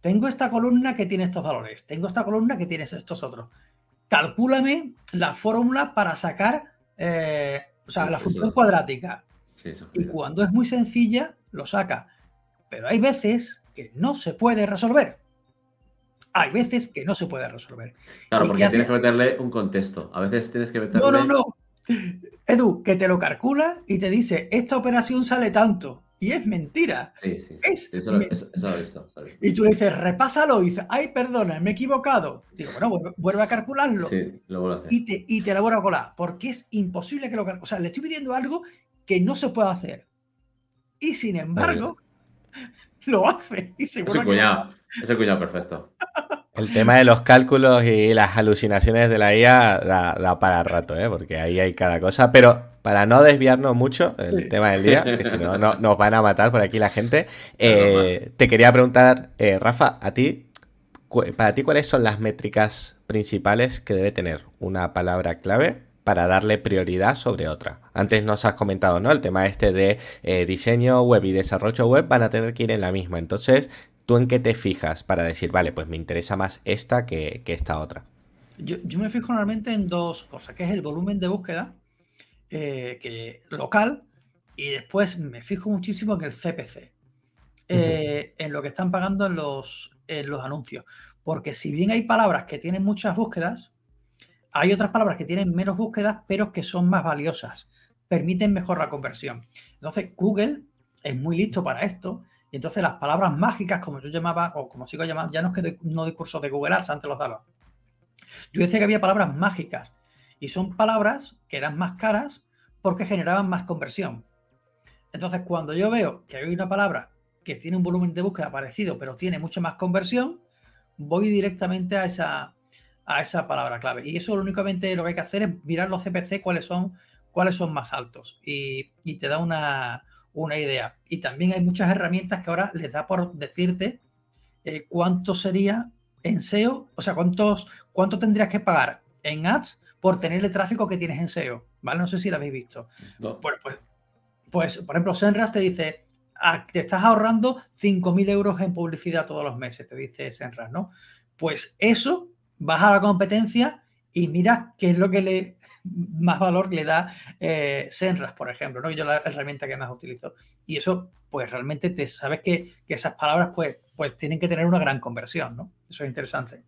tengo esta columna que tiene estos valores, tengo esta columna que tiene estos otros. Calcúlame la fórmula para sacar, eh, o sea, la función cuadrática. y cuando es muy sencilla, lo saca pero hay veces que no se puede resolver. Hay veces que no se puede resolver. Claro, porque tienes que meterle un contexto. A veces tienes que meterle. No, no, no. Edu, que te lo calcula y te dice, esta operación sale tanto. Y es mentira. Sí, sí. Eso, lo, he visto, Y tú le dices, repásalo. Y dices, ay, perdona, me he equivocado. Digo, bueno, vuelve, a calcularlo. Sí, lo vuelvo a hacer. Y te, y te lo vuelvo a colar. Porque es imposible que lo. O sea, le estoy pidiendo algo que no se puede hacer. Y sin embargo, [LAUGHS] lo hace. Y ese cuñado, ese cuñado perfecto. El tema de los cálculos y las alucinaciones de la IA da, para rato, ¿eh? porque ahí hay cada cosa. Pero para no desviarnos mucho el tema del día, que si no, nos van a matar por aquí la gente, eh, te quería preguntar, eh, Rafa, a ti, para ti, ¿cuáles son las métricas principales que debe tener una palabra clave para darle prioridad sobre otra? Antes nos has comentado, ¿no? El tema este de eh, diseño web y desarrollo web van a tener que ir en la misma. Entonces, ¿tú en qué te fijas para decir, vale, pues me interesa más esta que, esta otra? Yo, me fijo normalmente en dos cosas, que es el volumen de búsqueda, eh, que local, y después me fijo muchísimo en el CPC, eh, en lo que están pagando en los, en los anuncios. Porque si bien hay palabras que tienen muchas búsquedas, hay otras palabras que tienen menos búsquedas, pero que son más valiosas, permiten mejor la conversión. Entonces, Google es muy listo para esto. Y entonces las palabras mágicas, como yo llamaba, o como sigo llamando, ya no es que no de cursos de Google Ads, antes los daba. Yo decía que había palabras mágicas. Y son palabras que eran más caras porque generaban más conversión. Entonces, cuando yo veo que hay una palabra que tiene un volumen de búsqueda parecido, pero tiene mucha más conversión, voy directamente a esa, a esa palabra clave. Y eso únicamente lo que hay que hacer es mirar los CPC cuáles son, cuáles son más altos. Y, te da una, idea. Y también hay muchas herramientas que ahora les da por decirte eh, cuánto sería en SEO, o sea, cuántos, cuánto tendrías que pagar en ads por tener el tráfico que tienes en SEO. ¿Vale? No sé si lo habéis visto. Pues, pues, pues, por ejemplo, Senras te dice, ah, te estás ahorrando 5.000 euros en publicidad todos los meses, te dice Senras, ¿no? Pues eso, vas a la competencia y mira qué es lo que le más valor le da eh, Senras, por ejemplo, ¿no? Yo la herramienta que más utilizo. Y eso, pues realmente te sabes que, esas palabras, pues, pues tienen que tener una gran conversión, ¿no? Eso es interesante.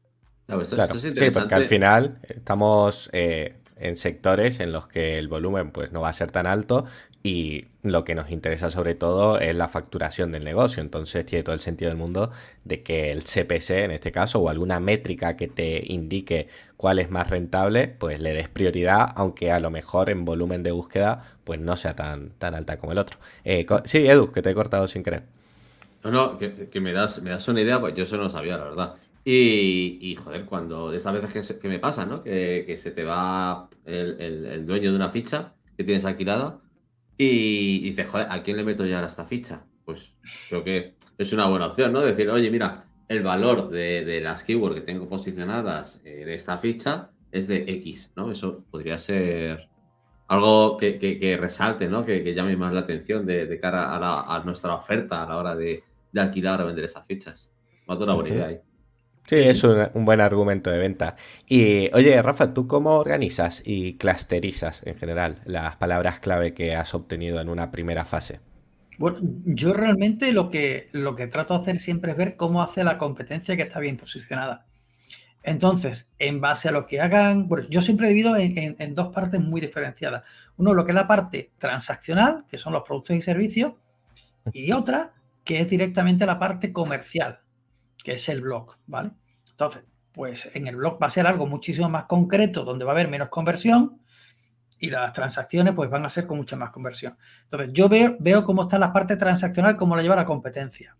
Sí, porque al final estamos eh, en sectores en los que el volumen pues no va a ser tan alto y lo que nos interesa sobre todo es la facturación del negocio. Entonces tiene todo el sentido del mundo de que el CPC en este caso o alguna métrica que te indique cuál es más rentable, pues le des prioridad, aunque a lo mejor en volumen de búsqueda pues no sea tan, tan alta como el otro. Eh, sí, Edu, que te he cortado sin querer. No, no, que, me, das, me das una idea, pues yo eso no lo sabía, la verdad. Y, joder, cuando esas veces que, me pasa, ¿no? Que, se te va el, dueño de una ficha que tienes alquilada y, dices, joder, ¿a quién le meto ya esta ficha? Pues creo que es una buena opción, ¿no? Decir, oye, mira, el valor de, las keywords que tengo posicionadas en esta ficha es de X, ¿no? Eso podría ser algo que, resalte, ¿no? Que, llame más la atención de, cara a, nuestra oferta a la hora de, alquilar o vender esas fichas. Ha una buena idea ahí. Sí, es un, buen argumento de venta. Y oye, Rafa, ¿tú cómo organizas y clusterizas en general las palabras clave que has obtenido en una primera fase? Bueno, yo realmente lo que, lo que trato de hacer siempre es ver cómo hace la competencia que está bien posicionada. Entonces, en base a lo que hagan, bueno, yo siempre divido en, en, dos partes muy diferenciadas. Uno, lo que es la parte transaccional, que son los productos y servicios, y otra, que es directamente la parte comercial, que es el blog, ¿vale? Entonces, pues en el blog va a ser algo muchísimo más concreto, donde va a haber menos conversión y las transacciones pues van a ser con mucha más conversión. Entonces, yo veo, veo cómo está la parte transaccional, cómo la lleva la competencia.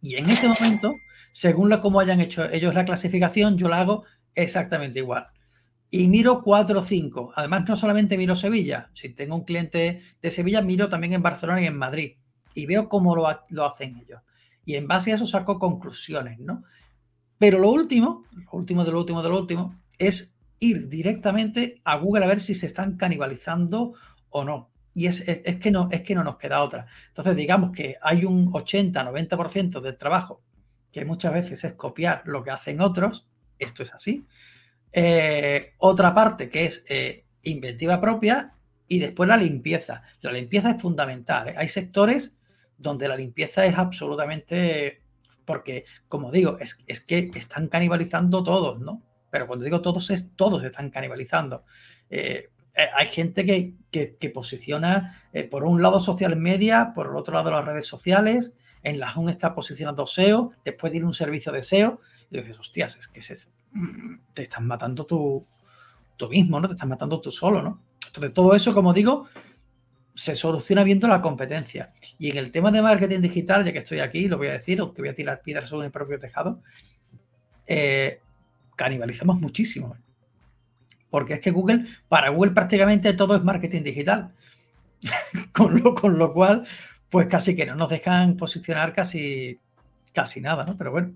Y en ese momento, según lo, cómo hayan hecho ellos la clasificación, yo la hago exactamente igual. Y miro 4 o 5. Además, no solamente miro Sevilla. Si tengo un cliente de Sevilla, miro también en Barcelona y en Madrid. Y veo cómo lo, lo hacen ellos y en base a eso saco conclusiones, ¿no? Pero lo último, lo último de lo último de lo último, es ir directamente a Google a ver si se están canibalizando o no. Y es, que, no, es que no nos queda otra. Entonces, digamos que hay un 80-90% del trabajo que muchas veces es copiar lo que hacen otros. Esto es así. Eh, otra parte que es eh, inventiva propia y después la limpieza. La limpieza es fundamental. ¿eh? Hay sectores donde la limpieza es absolutamente, porque como digo, es, que están canibalizando todos, ¿no? Pero cuando digo todos es todos están canibalizando. Eh, eh, hay gente que, posiciona eh, por un lado social media, por el otro lado las redes sociales, en la Home está posicionando SEO, después tiene un servicio de SEO, y dices, hostias, es que te están matando tú, tú mismo, ¿no? Te estás matando tú solo, ¿no? Entonces, todo eso, como digo, se soluciona viendo la competencia. Y en el tema de marketing digital, ya que estoy aquí, lo voy a decir, aunque voy a tirar piedras sobre mi propio tejado, eh, canibalizamos muchísimo. porque es que Google, para Google prácticamente todo es marketing digital. [LAUGHS] con, lo, con lo cual, pues casi que no nos dejan posicionar casi, casi nada, ¿no? Pero bueno,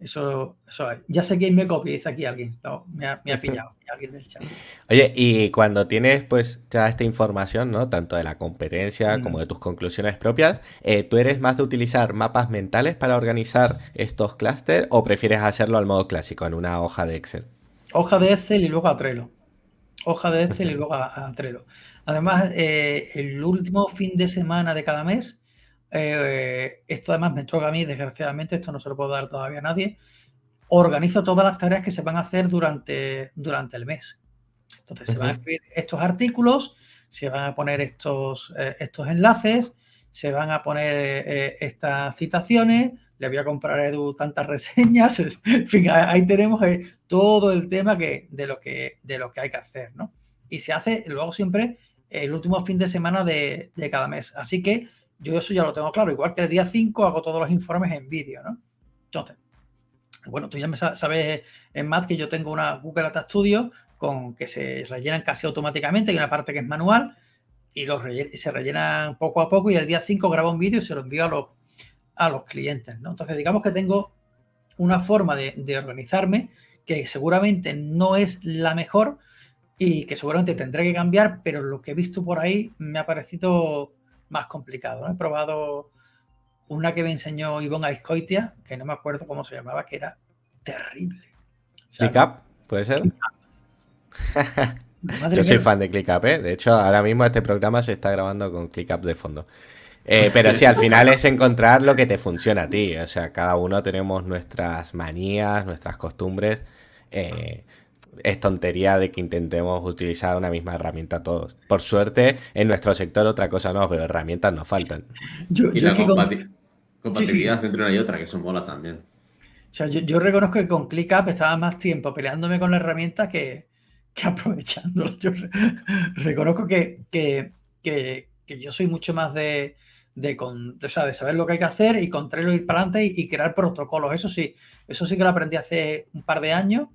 eso, eso Ya sé quién me copia, dice aquí alguien. me, ha, [LAUGHS] pillado, alguien del chat. Oye, y cuando tienes pues ya esta información, ¿no? Tanto de la competencia mm. como de tus conclusiones propias, eh, ¿tú eres más de utilizar mapas mentales para organizar estos clústeres o prefieres hacerlo al modo clásico, en una hoja de Excel? Hoja de Excel y luego a Trello. Hoja de Excel y luego a, Trello. Además, eh, el último fin de semana de cada mes eh, esto además me toca a mí, desgraciadamente, esto no se lo puedo dar todavía a nadie. Organizo todas las tareas que se van a hacer durante, durante el mes. Entonces, se van a escribir estos artículos, se van a poner estos, eh, estos enlaces, se van a poner eh, estas citaciones, le voy a comprar a Edu tantas [LAUGHS] reseñas, en fin, ahí tenemos todo el tema que, de, lo que, de lo que hay que hacer, ¿no? Y se hace luego siempre el último fin de semana de, de cada mes. Así que yo eso ya lo tengo claro. Igual que el día 5 hago todos los informes en vídeo, ¿no? Entonces, bueno, tú ya me sabes en Math que yo tengo una Google Data Studio con que se rellenan casi automáticamente, hay una parte que es manual y los se rellenan poco a poco y el día 5 grabo un vídeo y se lo envío a los, a los clientes, ¿no? Entonces, digamos que tengo una forma de, de organizarme que seguramente no es la mejor y que seguramente tendré que cambiar, pero lo que he visto por ahí me ha parecido más complicado. He probado una que me enseñó Ivonne Aizcoitia, que no me acuerdo cómo se llamaba, que era terrible. ClickUp, ¿puede ser? [LAUGHS] Yo soy fan de ClickUp, ¿eh? De hecho, ahora mismo este programa se está grabando con ClickUp de fondo. Eh, pero sí, al final es encontrar lo que te funciona a ti. O sea, cada uno tenemos nuestras manías, nuestras costumbres. Eh, es tontería de que intentemos utilizar una misma herramienta todos. Por suerte, en nuestro sector otra cosa no, pero herramientas nos faltan. y la compatibilidad entre una y otra, que eso mola también. O sea, yo, reconozco que con ClickUp estaba más tiempo peleándome con la herramienta que, que [LAUGHS] aprovechándola. Yo reconozco que, que, yo soy mucho más de, de, con, de, saber lo que hay que hacer y con Trello ir para adelante y, y, crear protocolos. Eso sí, eso sí que lo aprendí hace un par de años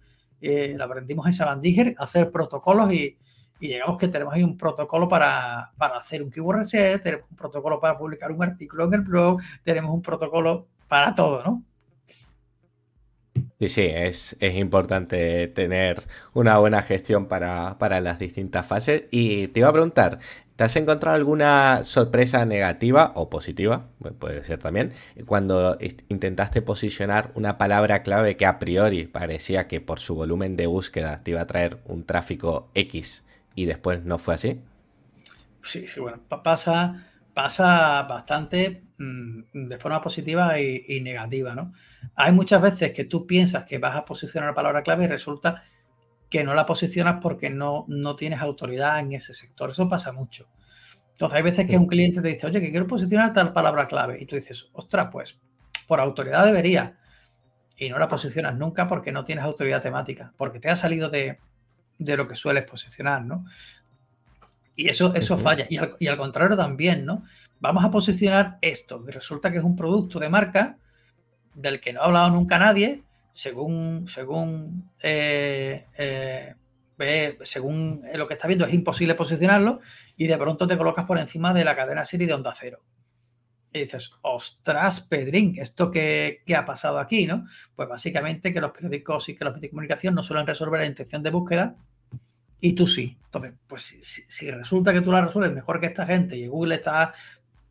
eh, aprendimos en Sabandiger, hacer protocolos y, y, llegamos que tenemos ahí un protocolo para, para hacer un keyword reset, tenemos un protocolo para publicar un artículo en el blog, tenemos un protocolo para todo, ¿no? Sí, sí, es, es, importante tener una buena gestión para, para, las distintas fases. Y te iba a preguntar, ¿Te has encontrado alguna sorpresa negativa o positiva, puede ser también, cuando intentaste posicionar una palabra clave que a priori parecía que por su volumen de búsqueda te iba a traer un tráfico X y después no fue así? Sí, sí, bueno, pasa, pasa bastante mm, de forma positiva y, negativa, ¿no? Hay muchas veces que tú piensas que vas a posicionar la palabra clave y resulta que no la posicionas porque no, no tienes autoridad en ese sector. Eso pasa mucho. Entonces, hay veces que un cliente te dice, oye, que quiero posicionar tal palabra clave. Y tú dices, ostras, pues por autoridad debería. Y no la posicionas nunca porque no tienes autoridad temática, porque te ha salido de, lo que sueles posicionar, ¿no? Y eso, eso falla. Y al, y al, contrario también, ¿no? Vamos a posicionar esto y resulta que es un producto de marca del que no ha hablado nunca nadie según, según, eh, eh, según lo que está viendo, es imposible posicionarlo y de pronto te colocas por encima de la cadena serie de onda cero. Y dices, ostras, Pedrín, ¿esto qué, ha pasado aquí? ¿no? Pues básicamente que los periódicos y que los medios de comunicación no suelen resolver la intención de búsqueda y tú sí. Entonces, pues si, resulta que tú la resuelves mejor que esta gente y Google está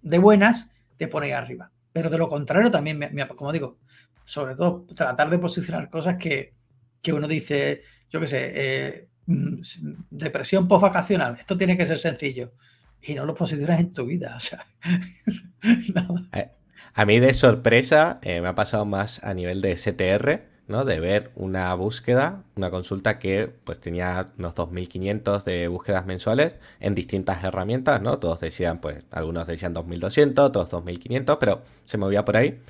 de buenas, te pone arriba. Pero de lo contrario, también, como digo, sobre todo tratar de posicionar cosas que, uno dice, yo qué sé, eh, mm, depresión post-vacacional, esto tiene que ser sencillo. Y no lo posicionas en tu vida. [LAUGHS] Eh, a mí de sorpresa eh, me ha pasado más a nivel de STR, ¿no? De ver una búsqueda, una consulta que pues tenía unos 2.500 de búsquedas mensuales en distintas herramientas, ¿no? Todos decían, pues, algunos decían 2.200, otros 2.500, pero se movía por ahí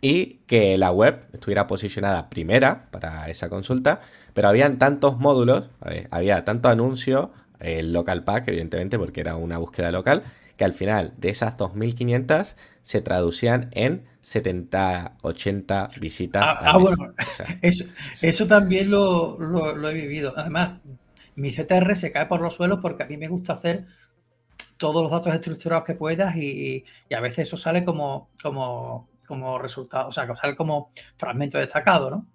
y que la web estuviera posicionada primera para esa consulta, pero habían tantos módulos, había tanto anuncio, el local pack, evidentemente, porque era una búsqueda local, que al final de esas 2.500 se traducían en 70, 80 visitas. Ah, ah bueno, [LAUGHS] eso, eso, también lo, lo, he vivido. Además, mi CTR se cae por los suelos porque a mí me gusta hacer todos los datos estructurados que puedas y, a veces eso sale como, como, como resultado, o sea, que sale como fragmento destacado, ¿no?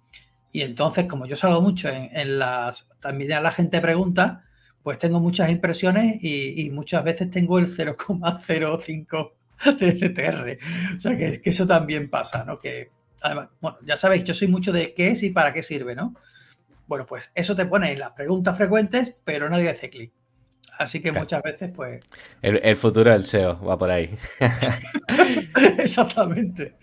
Y entonces, como yo salgo mucho en, las, también la gente pregunta, pues tengo muchas impresiones y, muchas veces tengo el 0,05 [LAUGHS] de CTR. O sea, que, que, eso también pasa, ¿no? Que además, bueno, ya sabéis, yo soy mucho de qué es y para qué sirve, ¿no? Bueno, pues eso te pone en las preguntas frecuentes, pero nadie hace clic. Así que muchas veces, pues. El, futuro del SEO va por ahí. [LAUGHS] Exactamente.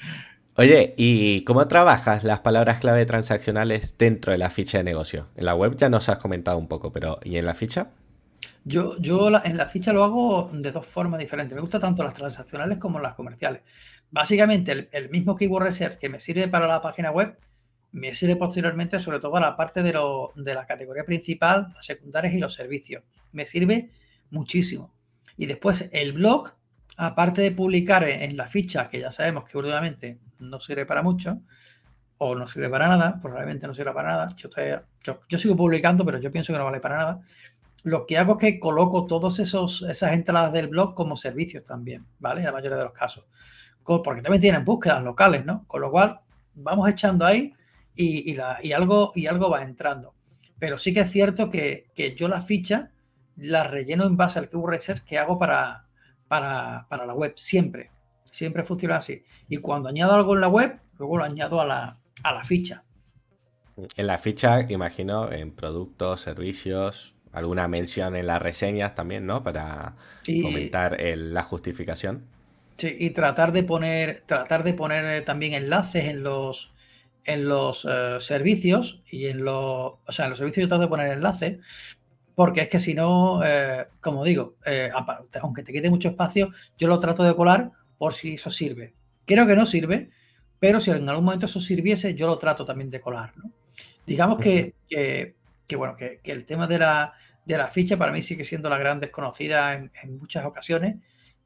Oye, ¿y cómo trabajas las palabras clave transaccionales dentro de la ficha de negocio? En la web ya nos has comentado un poco, pero ¿y en la ficha? Yo, yo en la ficha lo hago de dos formas diferentes. Me gusta tanto las transaccionales como las comerciales. Básicamente, el, el mismo keyword research que me sirve para la página web, me sirve posteriormente sobre todo para la parte de, de la categoría principal, las secundarias y los servicios. Me sirve muchísimo. Y después el blog, aparte de publicar en la ficha, que ya sabemos que últimamente no sirve para mucho, o no sirve para nada, probablemente no sirve para nada. Yo, yo, sigo publicando, pero yo pienso que no vale para nada. Lo que hago es que coloco todas esas entradas del blog como servicios también, ¿vale? En la mayoría de los casos. Porque también tienen búsquedas locales, ¿no? Con lo cual, vamos echando ahí y, algo, y algo va entrando. Pero sí que es cierto que, yo la ficha la relleno en base al keyword research que hago para, para, la web, siempre. Siempre funciona así. Y cuando añado algo en la web, luego lo añado a la, ficha. En la ficha, imagino, en productos, servicios, alguna mención en las reseñas también, ¿no? Para comentar la justificación. Sí, y tratar de poner, tratar de poner eh, también enlaces en los, en los eh, servicios y en los, o sea, en los servicios yo trato de poner enlaces, porque es que si no, eh, como digo, eh, aunque te quede mucho espacio, yo lo trato de colar por si eso sirve. Creo que no sirve, pero si en algún momento eso sirviese, yo lo trato también de colar. ¿no? Digamos que, que, bueno, que, el tema de la, de la ficha para mí sigue siendo la gran desconocida en, muchas ocasiones.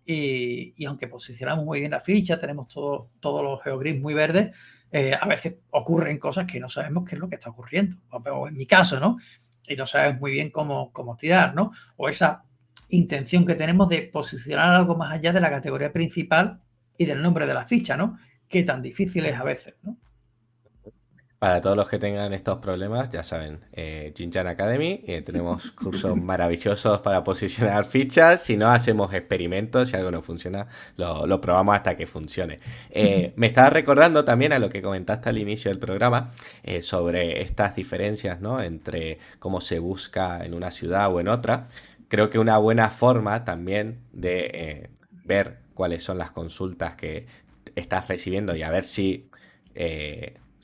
Y, y, aunque posicionamos muy bien la ficha, tenemos todo, todos los geogrids muy verdes, eh, a veces ocurren cosas que no sabemos qué es lo que está ocurriendo. O, en mi caso, ¿no? Y no sabes muy bien cómo, cómo tirar, ¿no? O esa intención que tenemos de posicionar algo más allá de la categoría principal y del nombre de la ficha, ¿no? Que tan difícil es a veces, ¿no? Para todos los que tengan estos problemas, ya saben, eh, Academy, eh, tenemos [LAUGHS] cursos maravillosos para posicionar fichas. Si no, hacemos experimentos. Si algo no funciona, lo, probamos hasta que funcione. Eh, me estaba recordando también a lo que comentaste al inicio del programa eh, sobre estas diferencias ¿no? entre cómo se busca en una ciudad o en otra. Creo que una buena forma también de ver cuáles son las consultas que estás recibiendo y a ver si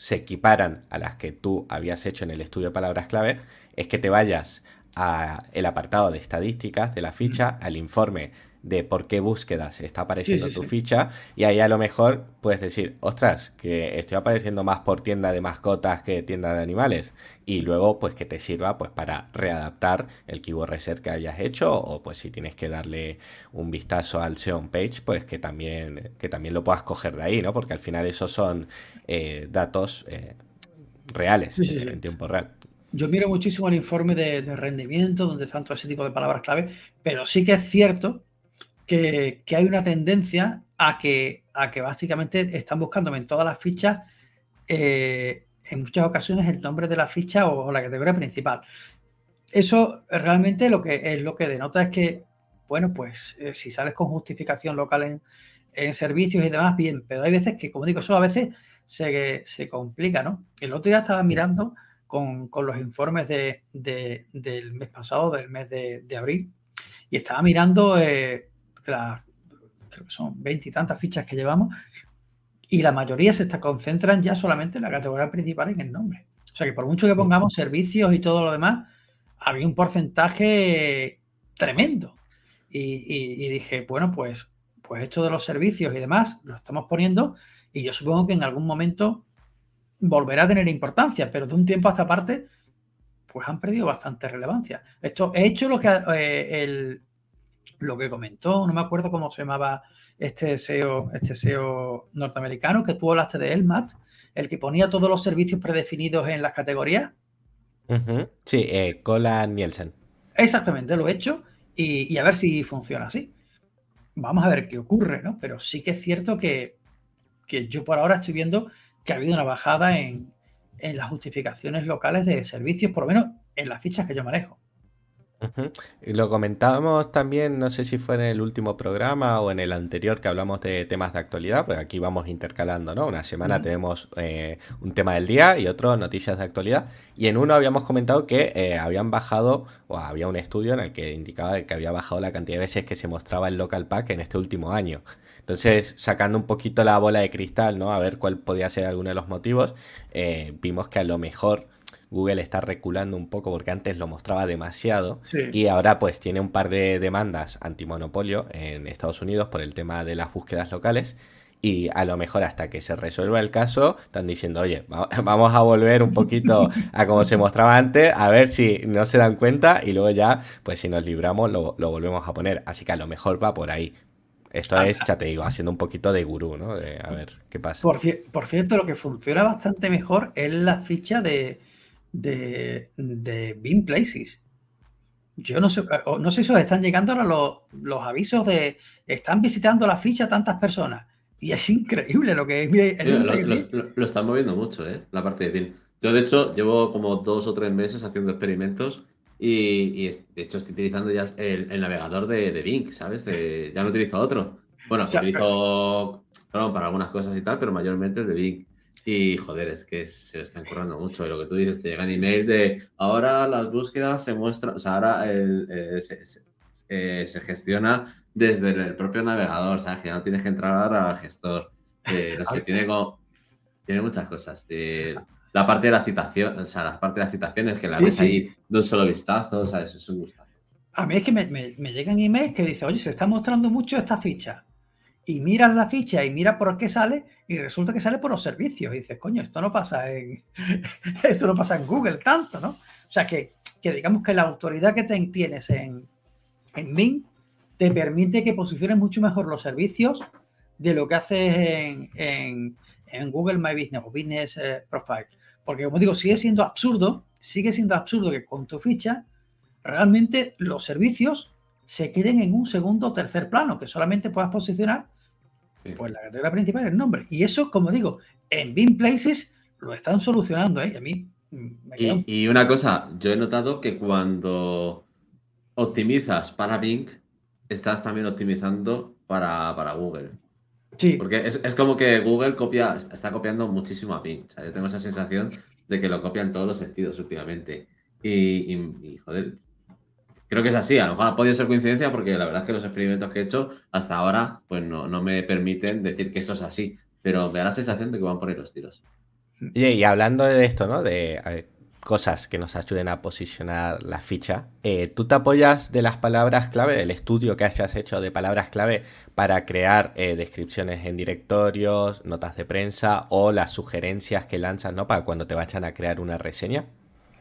se equiparan a las que tú habías hecho en el estudio de palabras clave, es que te vayas al apartado de estadísticas de la ficha, al informe de por qué búsquedas está apareciendo tu ficha y ahí a lo mejor puedes decir, ostras, que estoy apareciendo más por tienda de mascotas que tienda de animales y luego pues que te sirva pues para readaptar el keyword reset que hayas hecho o pues si tienes que darle un vistazo al SEO page pues que también que también lo puedas coger de ahí, ¿no? Porque al final esos son eh, datos eh, reales en tiempo real. Yo miro muchísimo el informe de, de rendimiento donde están todo ese tipo de palabras clave, pero sí que es cierto que, hay una tendencia a que, a que básicamente están buscándome en todas las fichas, eh, en muchas ocasiones, el nombre de la ficha o, la categoría principal. Eso realmente lo que es lo que denota es que, bueno, pues eh, si sales con justificación local en, servicios y demás, bien, pero hay veces que, como digo, eso a veces se, se complica, ¿no? El otro día estaba mirando con, los informes de, del mes pasado, del mes de, abril, y estaba mirando eh, las, creo que son veintitantas fichas que llevamos, y la mayoría se está, concentran ya solamente en la categoría principal en el nombre. O sea que por mucho que pongamos servicios y todo lo demás, había un porcentaje tremendo. Y, dije, bueno, pues, pues esto de los servicios y demás lo estamos poniendo y yo supongo que en algún momento volverá a tener importancia, pero de un tiempo a esta parte, pues han perdido bastante relevancia. Esto, he hecho lo que eh, el, lo que comentó, no me acuerdo cómo se llamaba este SEO, este SEO norteamericano, que tú hablaste de él, Matt, el que ponía todos los servicios predefinidos en las categorías. Sí, eh, Cola Nielsen. Exactamente, lo he hecho y, a ver si funciona así. Vamos a ver qué ocurre, ¿no? Pero sí que es cierto que, que yo por ahora estoy viendo que ha habido una bajada en, en las justificaciones locales de servicios, por lo menos en las fichas que yo manejo. Y lo comentábamos también, no sé si fue en el último programa o en el anterior que hablamos de temas de actualidad, pues aquí vamos intercalando, ¿no? Una semana tenemos eh, un tema del día y otro noticias de actualidad. Y en uno habíamos comentado que eh, habían bajado, o había un estudio en el que indicaba que había bajado la cantidad de veces que se mostraba el local pack en este último año. Entonces, sacando un poquito la bola de cristal, ¿no? A ver cuál podía ser alguno de los motivos, eh, vimos que a lo mejor Google está reculando un poco porque antes lo mostraba demasiado y ahora pues tiene un par de demandas antimonopolio en Estados Unidos por el tema de las búsquedas locales y a lo mejor hasta que se resuelva el caso están diciendo, oye, [LAUGHS] vamos a volver un poquito a como se mostraba antes, a ver si no se dan cuenta y luego ya, pues si nos libramos lo, volvemos a poner. Así que a lo mejor va por ahí. Esto ah, es, ya te digo, haciendo un poquito de gurú, ¿no? De, a ver qué pasa. Por, por cierto, lo que funciona bastante mejor es la ficha de, de, de Beam Places. Yo no sé, no sé si os están llegando ahora los, avisos de están visitando la ficha tantas personas. Y es increíble lo que lo, están moviendo mucho, ¿eh? La parte de Beam. Yo, de hecho, llevo como dos o tres meses haciendo experimentos y, de hecho estoy utilizando ya el, navegador de, de Bing, ¿sabes? ya no utilizo otro. Bueno, utilizo para algunas cosas y tal, pero mayormente el de Bing. Y joder, es que se lo están currando mucho. Y lo que tú dices, te llegan emails de ahora las búsquedas se muestran, o sea, ahora eh, eh, se, gestiona desde el propio navegador, ¿sabes? Que no tienes que entrar al gestor. Eh, no sé, [LAUGHS] tiene como. Tiene muchas cosas. la parte de la citación, o sea, la parte de las citaciones que la ves ahí de un solo vistazo, o sea, eso es un gusto. A mí es que me, me, me llegan emails que dicen, oye, se está mostrando mucho esta ficha y miras la ficha y mira por qué sale y resulta que sale por los servicios. Y dices, coño, esto no pasa en, [LAUGHS] esto no pasa en Google tanto, ¿no? O sea, que, digamos que la autoridad que tienes en, en Bing te permite que posiciones mucho mejor los servicios de lo que haces en, Google My Business o Business eh, Profile. Porque como digo, sigue siendo absurdo, sigue siendo absurdo que con tu ficha realmente los servicios se queden en un segundo o tercer plano, que solamente puedas posicionar pues la categoría principal el nombre. Y eso, como digo, en Bing Places lo están solucionando, ¿eh? a mí y, una cosa, yo he notado que cuando optimizas para Bing, estás también optimizando para, Google. Sí. Porque es, como que Google copia, está copiando muchísimo a Bing. yo tengo esa sensación de que lo copian en todos los sentidos últimamente. Y, y, joder, creo que es así. A lo mejor ha podido ser coincidencia porque la verdad es que los experimentos que he hecho hasta ahora pues no, no me permiten decir que esto es así. Pero me da la sensación de que van por ahí los tiros. Y, hablando de esto, ¿no? De cosas que nos ayuden a posicionar la ficha, eh, ¿tú te apoyas de las palabras clave, del estudio que hayas hecho de palabras clave para crear eh, descripciones en directorios, notas de prensa o las sugerencias que lanzas, ¿no? Para cuando te vayan a crear una reseña?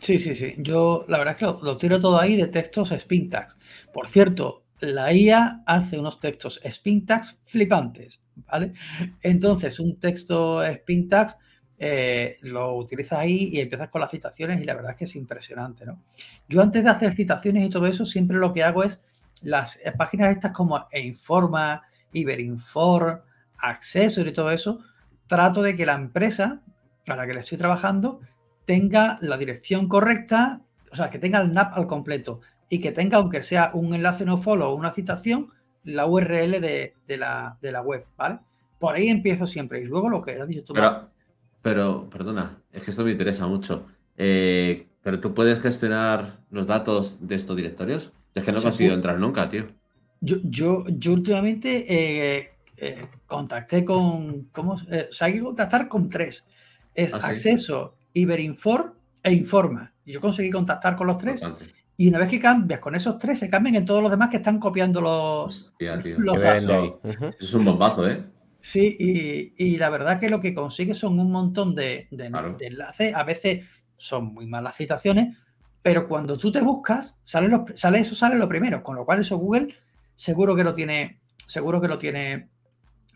Sí, sí, sí. Yo la verdad es que lo, tiro todo ahí de textos Spintax. Por cierto, la IA hace unos textos Spintax flipantes, ¿vale? Entonces, un texto Spintax eh, lo utilizas ahí y empiezas con las citaciones y la verdad es que es impresionante, ¿no? Yo antes de hacer citaciones y todo eso, siempre lo que hago es las eh, páginas estas como Informa, Iberinfor, Accessor y todo eso, trato de que la empresa a la que le estoy trabajando tenga la dirección correcta, o sea, que tenga el NAP al completo y que tenga, aunque sea un enlace no follow o una citación, la URL de, la, web, ¿vale? Por ahí empiezo siempre. Y luego lo que has dicho tú. Pero, pero perdona, es que esto me interesa mucho. Eh, pero tú puedes gestionar los datos de estos directorios. Es que no he conseguido entrar nunca, tío. Yo, yo, yo últimamente eh, eh, contacté con. ¿Cómo? o sea, hay que contactar con tres. Es ¿Ah, acceso, Iberinfor e Informa. Y yo conseguí contactar con los tres. Y una vez que cambias con esos tres, se cambian en todos los demás que están copiando los, datos. es un bombazo, ¿eh? Sí, y, la verdad que lo que consigue son un montón de, enlaces. A veces son muy malas citaciones, pero cuando tú te buscas, sale, sale eso sale lo primero. Con lo cual, eso Google seguro que lo tiene, seguro que lo tiene,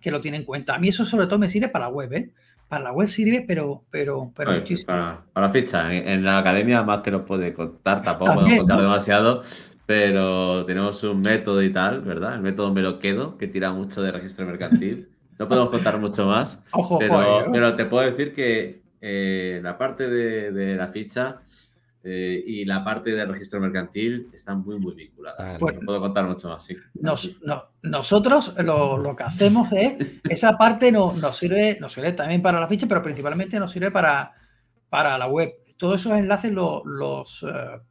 que lo tiene en cuenta. A mí eso sobre todo me sirve para la web, ¿eh? Para la web sirve, pero, pero, pero muchísimo. Para, la ficha, en, la academia más te lo puede contar, tampoco podemos contar demasiado, pero tenemos un método y tal, ¿verdad? El método me lo quedo, que tira mucho de registro mercantil. No podemos contar mucho más, [LAUGHS] Ojo, pero, ¿eh? pero, te puedo decir que eh, la parte de, la ficha eh, y la parte del registro mercantil están muy, muy vinculadas. no puedo contar mucho más, sí. nosotros lo, que hacemos es, esa parte no, nos, sirve, nos sirve también para la ficha, pero principalmente nos sirve para, para la web. Todos esos enlaces los, los,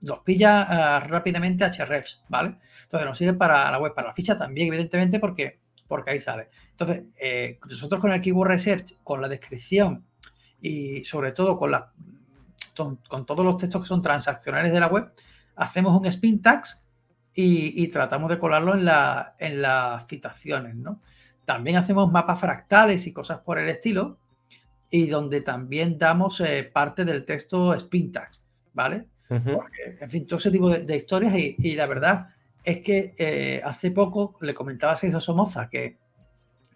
los pilla rápidamente HREFs, ¿vale? Entonces nos sirve para la web, para la ficha también, evidentemente, porque porque ahí sale. Entonces, eh, nosotros con el Keyword Research, con la descripción y sobre todo con, la, con, todos los textos que son transaccionales de la web, hacemos un spin tags y, tratamos de colarlo en, la, en las citaciones, ¿no? También hacemos mapas fractales y cosas por el estilo, y donde también damos eh, parte del texto spin tags, ¿vale? en fin, todo ese tipo de, historias y, la verdad es que eh, hace poco le comentaba a Sergio Somoza que,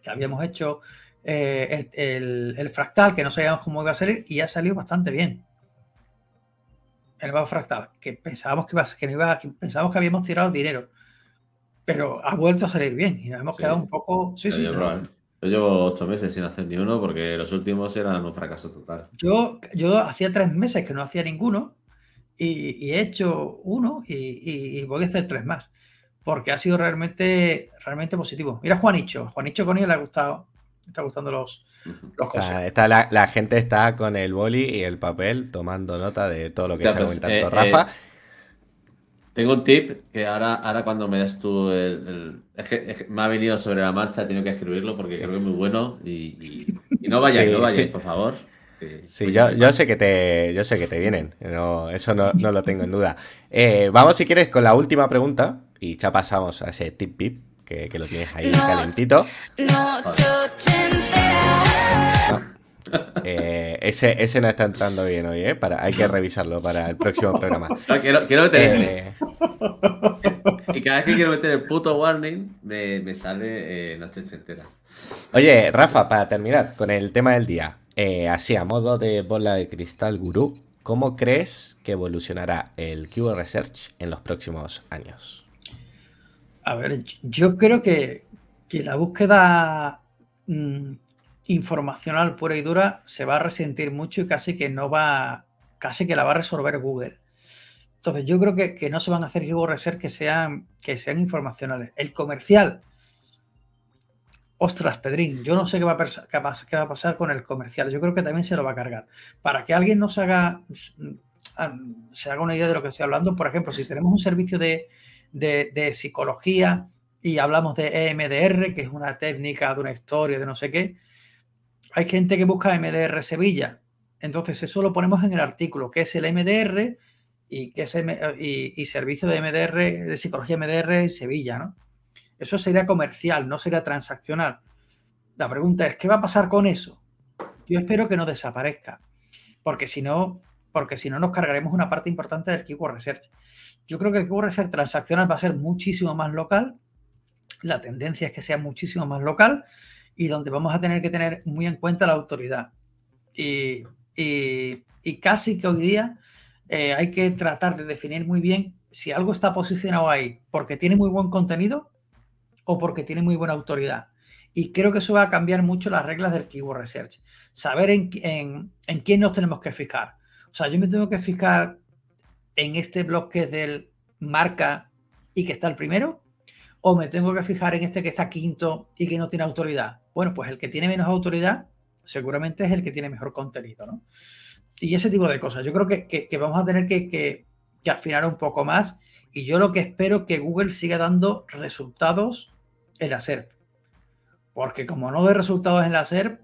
que habíamos hecho eh, el, fractal, que no sabíamos cómo iba a salir, y ha salido bastante bien. El nuevo fractal, que pensábamos que, iba, que no iba, pensábamos que habíamos tirado dinero, pero ha vuelto a salir bien y nos hemos quedado un poco. Sí, sí. Yo, llevo ocho meses sin hacer ni uno porque los últimos eran un fracaso total. Yo, yo hacía tres meses que no hacía ninguno y, he hecho uno y, voy a hacer tres más, porque ha sido realmente, realmente positivo. Mira Juanicho, Juanicho con él le ha gustado, está gustando los, los cosas. Está, la, gente está con el boli y el papel tomando nota de todo lo que está pues, comentando eh, Rafa. Eh, tengo un tip que ahora, ahora cuando me das tú el, es, que, me ha venido sobre la marcha, he tenido que escribirlo porque creo que es muy bueno y, no vayáis, no vayáis, por favor. Sí, pues yo, sé que te, yo sé que te vienen, eso no, lo tengo en duda. Eh, vamos si quieres con la última pregunta y ya pasamos a ese tip pip que, lo tienes ahí calentito. Eh, ese, ese no está entrando bien hoy, ¿eh? Para, hay que revisarlo para el próximo programa. quiero, meter eh, Y cada vez que quiero meter el puto warning, me, sale noche entera. Oye, Rafa, para terminar con el tema del día. Eh, así, a modo de bola de cristal gurú, ¿cómo crees que evolucionará el Keyword Research en los próximos años? A ver, yo creo que, la búsqueda mm, informacional pura y dura se va a resentir mucho y casi que no va, casi que la va a resolver Google. Entonces, yo creo que, no se van a hacer Keyword que sean, que sean informacionales. El comercial, Ostras, Pedrín, yo no sé qué va, a qué va, a pasar con el comercial. Yo creo que también se lo va a cargar. Para que alguien nos haga, se haga una idea de lo que estoy hablando, por ejemplo, si tenemos un servicio de, psicología y hablamos de EMDR, que es una técnica de una historia, de no sé qué, hay gente que busca MDR Sevilla. Entonces, eso lo ponemos en el artículo, que es el MDR y que es y, servicio de MDR, de psicología MDR Sevilla, ¿no? Eso sería comercial, no sería transaccional. La pregunta es, ¿qué va a pasar con eso? Yo espero que no desaparezca, porque si no, porque si no nos cargaremos una parte importante del Keyword Research. Yo creo que el Keyword Research transaccional va a ser muchísimo más local. La tendencia es que sea muchísimo más local y donde vamos a tener que tener muy en cuenta la autoridad. Y, casi que hoy día eh, hay que tratar de definir muy bien si algo está posicionado ahí porque tiene muy buen contenido o porque tiene muy buena autoridad. Y creo que eso va a cambiar mucho las reglas del Keyword Research. Saber en, en, quién nos tenemos que fijar. O sea, yo me tengo que fijar en este bloque del marca y que está el primero, o me tengo que fijar en este que está quinto y que no tiene autoridad. Bueno, pues el que tiene menos autoridad seguramente es el que tiene mejor contenido, ¿no? Y ese tipo de cosas. Yo creo que, vamos a tener que, que, afinar un poco más y yo lo que espero que Google siga dando resultados en la SERP. Porque como no de resultados en la SERP,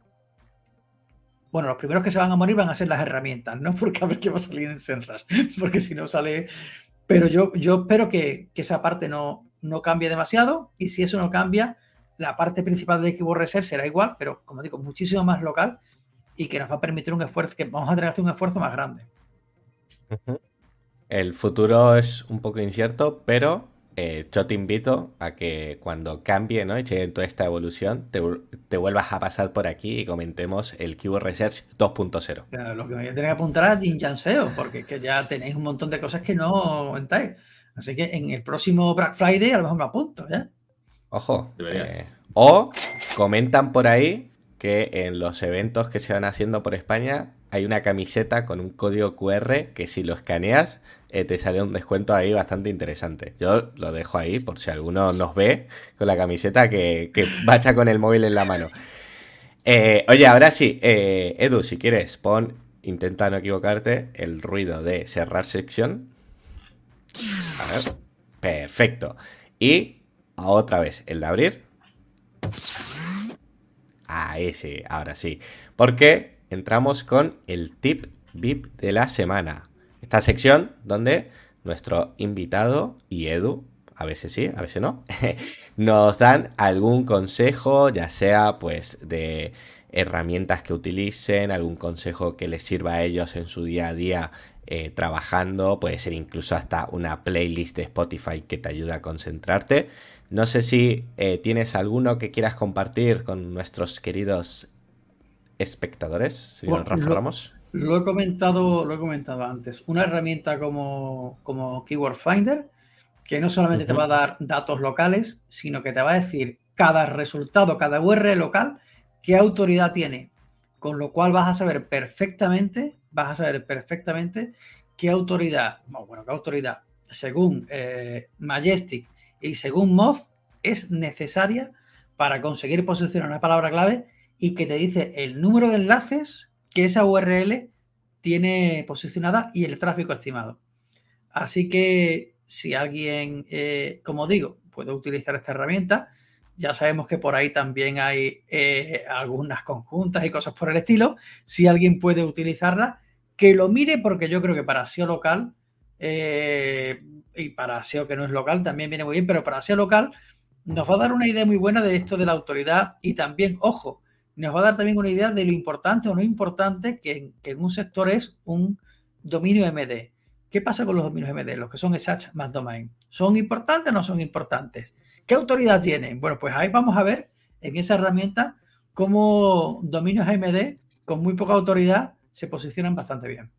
bueno, los primeros que se van a morir van a ser las herramientas, ¿no? [LAUGHS] Porque a ver qué va a salir en Senras. [LAUGHS] Porque si no sale. Pero yo, yo espero que, esa parte no, no cambie demasiado. Y si eso no cambia, la parte principal de Keyword Research será igual, pero como digo, muchísimo más local y que nos va a permitir un esfuerzo, que vamos a tener que hacer un esfuerzo más grande. El futuro es un poco incierto, pero eh, yo te invito a que cuando cambie, ¿no? Y llegue toda esta evolución, te, vuelvas a pasar por aquí y comentemos el Keyword Research 2.0. lo que me voy a tener que apuntar a Jinjan SEO, porque es que ya tenéis un montón de cosas que no entáis. Así que en el próximo Black Friday a lo mejor me apunto, ¿ya? Ojo. Eh, o comentan por ahí que en los eventos que se van haciendo por España hay una camiseta con un código QR que si lo escaneas eh, te sale un descuento ahí bastante interesante. Yo lo dejo ahí por si alguno nos ve con la camiseta que, que bacha con el móvil en la mano. Eh, oye, ahora sí, eh, Edu, si quieres, pon, intenta no equivocarte, el ruido de cerrar sección. A ver, perfecto. Y otra vez, el de abrir. Ahí sí, ahora sí. Porque entramos con el tip VIP de la semana. Esta sección donde nuestro invitado y Edu, a veces sí, a veces no, [LAUGHS] nos dan algún consejo, ya sea pues de herramientas que utilicen, algún consejo que les sirva a ellos en su día a día eh, trabajando, puede ser incluso hasta una playlist de Spotify que te ayuda a concentrarte. No sé si eh, tienes alguno que quieras compartir con nuestros queridos espectadores, señor Rafa Ramos. Lo he comentado, lo he comentado antes. Una herramienta como, como Keyword Finder, que no solamente te va a dar datos locales, sino que te va a decir cada resultado, cada URL local, qué autoridad tiene. Con lo cual vas a saber perfectamente, vas a saber perfectamente qué autoridad, bueno, qué autoridad, según eh, Majestic y según MOV, es necesaria para conseguir posicionar una palabra clave y que te dice el número de enlaces que esa URL tiene posicionada y el tráfico estimado. Así que si alguien, eh, como digo, puede utilizar esta herramienta, ya sabemos que por ahí también hay eh, algunas conjuntas y cosas por el estilo. Si alguien puede utilizarla, que lo mire porque yo creo que para SEO local eh, y para SEO que no es local también viene muy bien, pero para SEO local nos va a dar una idea muy buena de esto de la autoridad y también, ojo, nos va a dar también una idea de lo importante o no importante que, en un sector es un dominio MD. ¿Qué pasa con los dominios MD? Los que son exact más domain. ¿Son importantes o no son importantes? ¿Qué autoridad tienen? Bueno, pues ahí vamos a ver en esa herramienta cómo dominios MD con muy poca autoridad se posicionan bastante bien.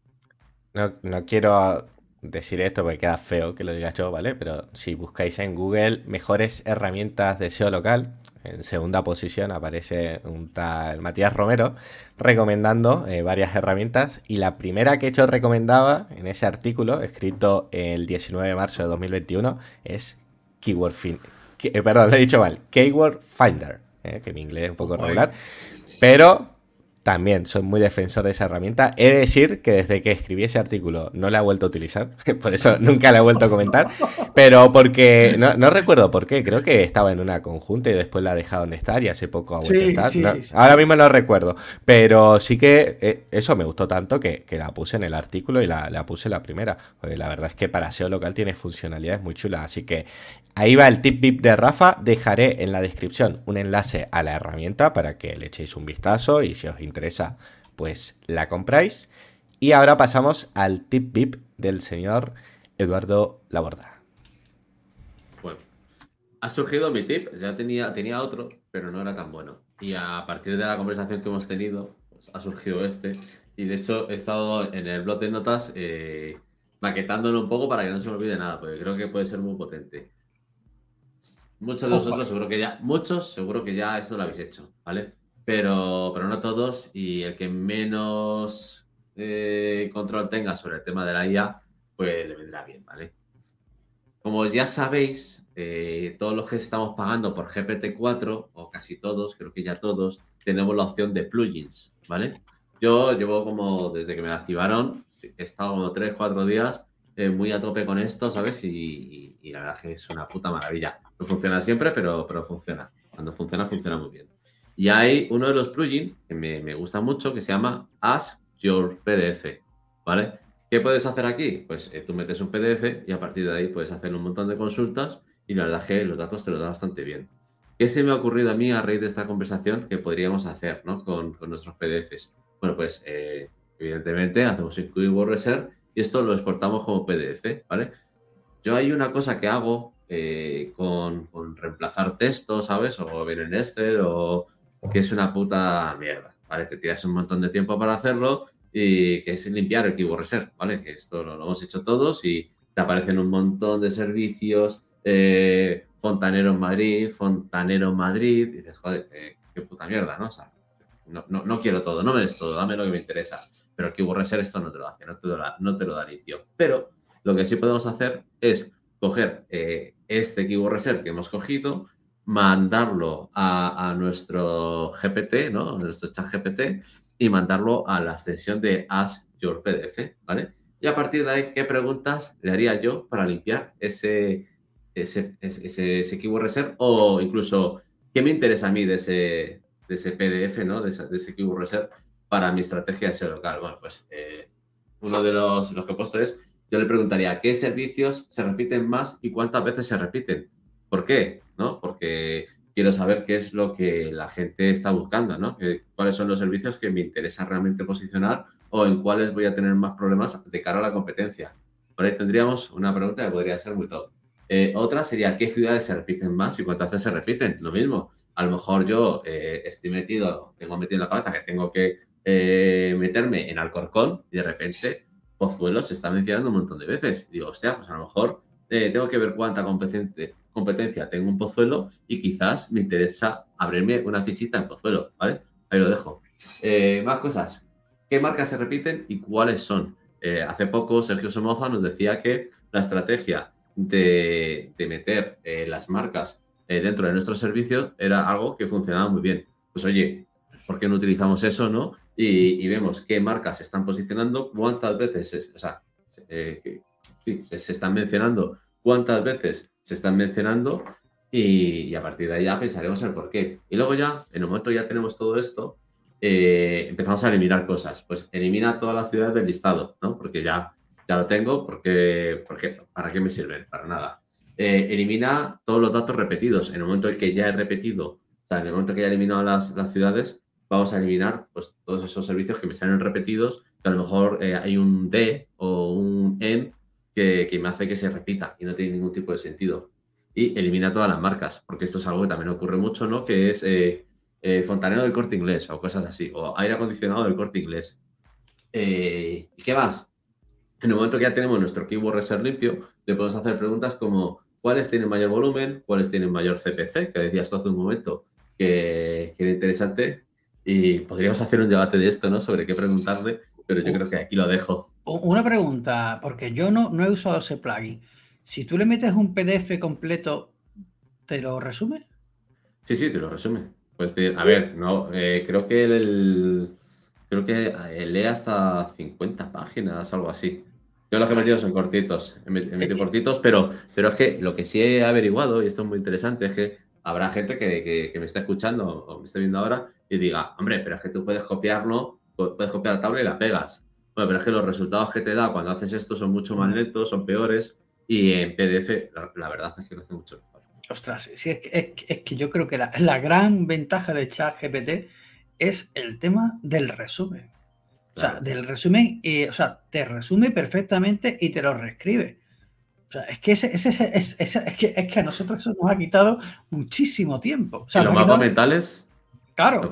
No, no quiero decir esto porque queda feo que lo diga yo, ¿vale? Pero si buscáis en Google mejores herramientas de SEO local, en segunda posición aparece un tal Matías Romero recomendando eh, varias herramientas y la primera que hecho recomendaba en ese artículo escrito el 19 de marzo de 2021 es Keyword Finder. Eh, perdón, lo he dicho mal. Keyword Finder, eh, que mi inglés es un poco regular. Pero también soy muy defensor de esa herramienta. He de decir que desde que escribí ese artículo no la he vuelto a utilizar, [LAUGHS] por eso nunca la he vuelto a comentar, pero porque no, recuerdo por qué, creo que estaba en una conjunta y después la he dejado de estar y hace poco ha vuelto a estar. ahora mismo no recuerdo, pero sí que eh, eso me gustó tanto que, la puse en el artículo y la, la puse la primera. la verdad es que para SEO local tiene funcionalidades muy chulas, así que Ahí va el tip VIP de Rafa. Dejaré en la descripción un enlace a la herramienta para que le echéis un vistazo y si os interesa, pues la compráis. Y ahora pasamos al tip VIP del señor Eduardo Laborda. Bueno, ha surgido mi tip. Ya tenía, tenía otro, pero no era tan bueno. Y a partir de la conversación que hemos tenido, pues, ha surgido este. Y de hecho, he estado en el blog de notas eh, maquetándolo un poco para que no se me olvide nada, porque creo que puede ser muy potente. Muchos de vosotros seguro que ya, muchos seguro que ya esto lo habéis hecho, ¿vale? Pero, pero no todos y el que menos eh, control tenga sobre el tema de la IA, pues le vendrá bien, ¿vale? Como ya sabéis, eh, todos los que estamos pagando por GPT-4, o casi todos, creo que ya todos, tenemos la opción de plugins, ¿vale? Yo llevo como, desde que me activaron, he estado como 3, 4 días eh, muy a tope con esto, ¿sabes? Y, la verdad es que es una puta maravilla. No funciona siempre, pero, pero funciona. Cuando funciona, funciona muy bien. Y hay uno de los plugins que me, gusta mucho que se llama Ask Your PDF, ¿vale? ¿Qué puedes hacer aquí? Pues eh, tú metes un PDF y a partir de ahí puedes hacer un montón de consultas y la verdad que los datos te los da bastante bien. ¿Qué se me ha ocurrido a mí a raíz de esta conversación que podríamos hacer ¿no? con, nuestros PDFs? Bueno, pues eh, evidentemente hacemos un Keyword Reserve y esto lo exportamos como PDF, ¿vale? Yo hay una cosa que hago eh, con, reemplazar texto, ¿sabes? O ver en Excel, o que es una puta mierda, ¿vale? Te tiras un montón de tiempo para hacerlo y que es limpiar el Keyword Reserve, ¿vale? Que esto lo, hemos hecho todos y te aparecen un montón de servicios, eh, Fontanero Madrid, Fontanero Madrid, dices, joder, eh, qué puta mierda, ¿no? O sea, no, quiero todo, no me des todo, dame lo que me interesa. Pero el Keyword Reserve esto no te lo hace, no te lo no te lo da limpio. Pero lo que sí podemos hacer es coger eh, este Keyword Reserve que hemos cogido, mandarlo a, nuestro GPT, ¿no? Nuestro chat GPT, y mandarlo a la extensión de Ask Your PDF, ¿vale? Y a partir de ahí, ¿qué preguntas le haría yo para limpiar ese, ese, ese, keyword reserve? O incluso, ¿qué me interesa a mí de ese, de ese PDF, ¿no? De ese, keyword reserve para mi estrategia de SEO local. Bueno, pues eh, uno de los, los que he puesto es, yo le preguntaría, ¿qué servicios se repiten más y cuántas veces se repiten? ¿Por qué? ¿No? Porque quiero saber qué es lo que la gente está buscando, ¿no? ¿Cuáles son los servicios que me interesa realmente posicionar o en cuáles voy a tener más problemas de cara a la competencia? Por ahí tendríamos una pregunta que podría ser muy top. Eh, otra sería, ¿qué ciudades se repiten más y cuántas veces se repiten? Lo mismo. A lo mejor yo eh, estoy metido, tengo metido en la cabeza que tengo que eh, meterme en Alcorcón y de repente Pozuelo se está mencionando un montón de veces. Digo, hostia, pues a lo mejor tengo que ver cuánta competencia, competencia tengo un Pozuelo y quizás me interesa abrirme una fichita en Pozuelo, ¿vale? Ahí lo dejo. Eh, más cosas. ¿Qué marcas se repiten y cuáles son? Eh, hace poco Sergio Somoza nos decía que la estrategia de, meter eh, las marcas dentro de nuestro servicio era algo que funcionaba muy bien. Pues oye, ¿por qué no utilizamos eso, no? Y, vemos qué marcas se están posicionando, cuántas veces, o sea, sí, se están mencionando, cuántas veces se están mencionando y, a partir de ahí ya pensaremos el por qué. Y luego ya, en el momento ya tenemos todo esto, eh, empezamos a eliminar cosas. Pues elimina todas las ciudades del listado, ¿no? Porque ya, ya lo tengo, porque, porque ¿para qué me sirven? Para nada. Eh, elimina todos los datos repetidos. En el momento en que ya he repetido, o sea, en el momento que ya he eliminado las, las ciudades, vamos a eliminar pues, todos esos servicios que me salen repetidos, que a lo mejor eh, hay un D o un N que, me hace que se repita y no tiene ningún tipo de sentido. Y elimina todas las marcas, porque esto es algo que también ocurre mucho, ¿no? Que es eh, eh, fontanero del corte inglés o cosas así, o aire acondicionado del corte inglés. ¿Y qué más? En el momento que ya tenemos nuestro keyword reserve limpio, le podemos hacer preguntas como cuáles tienen mayor volumen, cuáles tienen mayor CPC, que decías tú hace un momento que, que era interesante. Y podríamos hacer un debate de esto, ¿no? Sobre qué preguntarle, pero yo creo que aquí lo dejo. Una pregunta, porque yo no, no he usado ese plugin. Si tú le metes un PDF completo, ¿te lo resume? Sí, sí, te lo resume. Pues a ver, no, eh, creo que el, creo que eh, lee hasta 50 páginas, algo así. Yo lo que he metido son cortitos, he metido cortitos, pero, pero es que lo que sí he averiguado, y esto es muy interesante, es que habrá gente que, que me está escuchando o me está viendo ahora y diga, hombre, pero es que tú puedes copiarlo, puedes copiar la tabla y la pegas. Bueno, pero es que los resultados que te da cuando haces esto son mucho más lentos, son peores y en PDF la, verdad es que lo hace mucho mejor. Ostras, sí, es, que, es, que, yo creo que la, gran ventaja de ChatGPT es el tema del resumen. O sea, del resumen, o sea, te resume perfectamente y te lo reescribe. O sea, es que, ese, ese, es, es, que, es que a nosotros eso nos ha quitado muchísimo tiempo. O sea, los mapas mentales. Claro.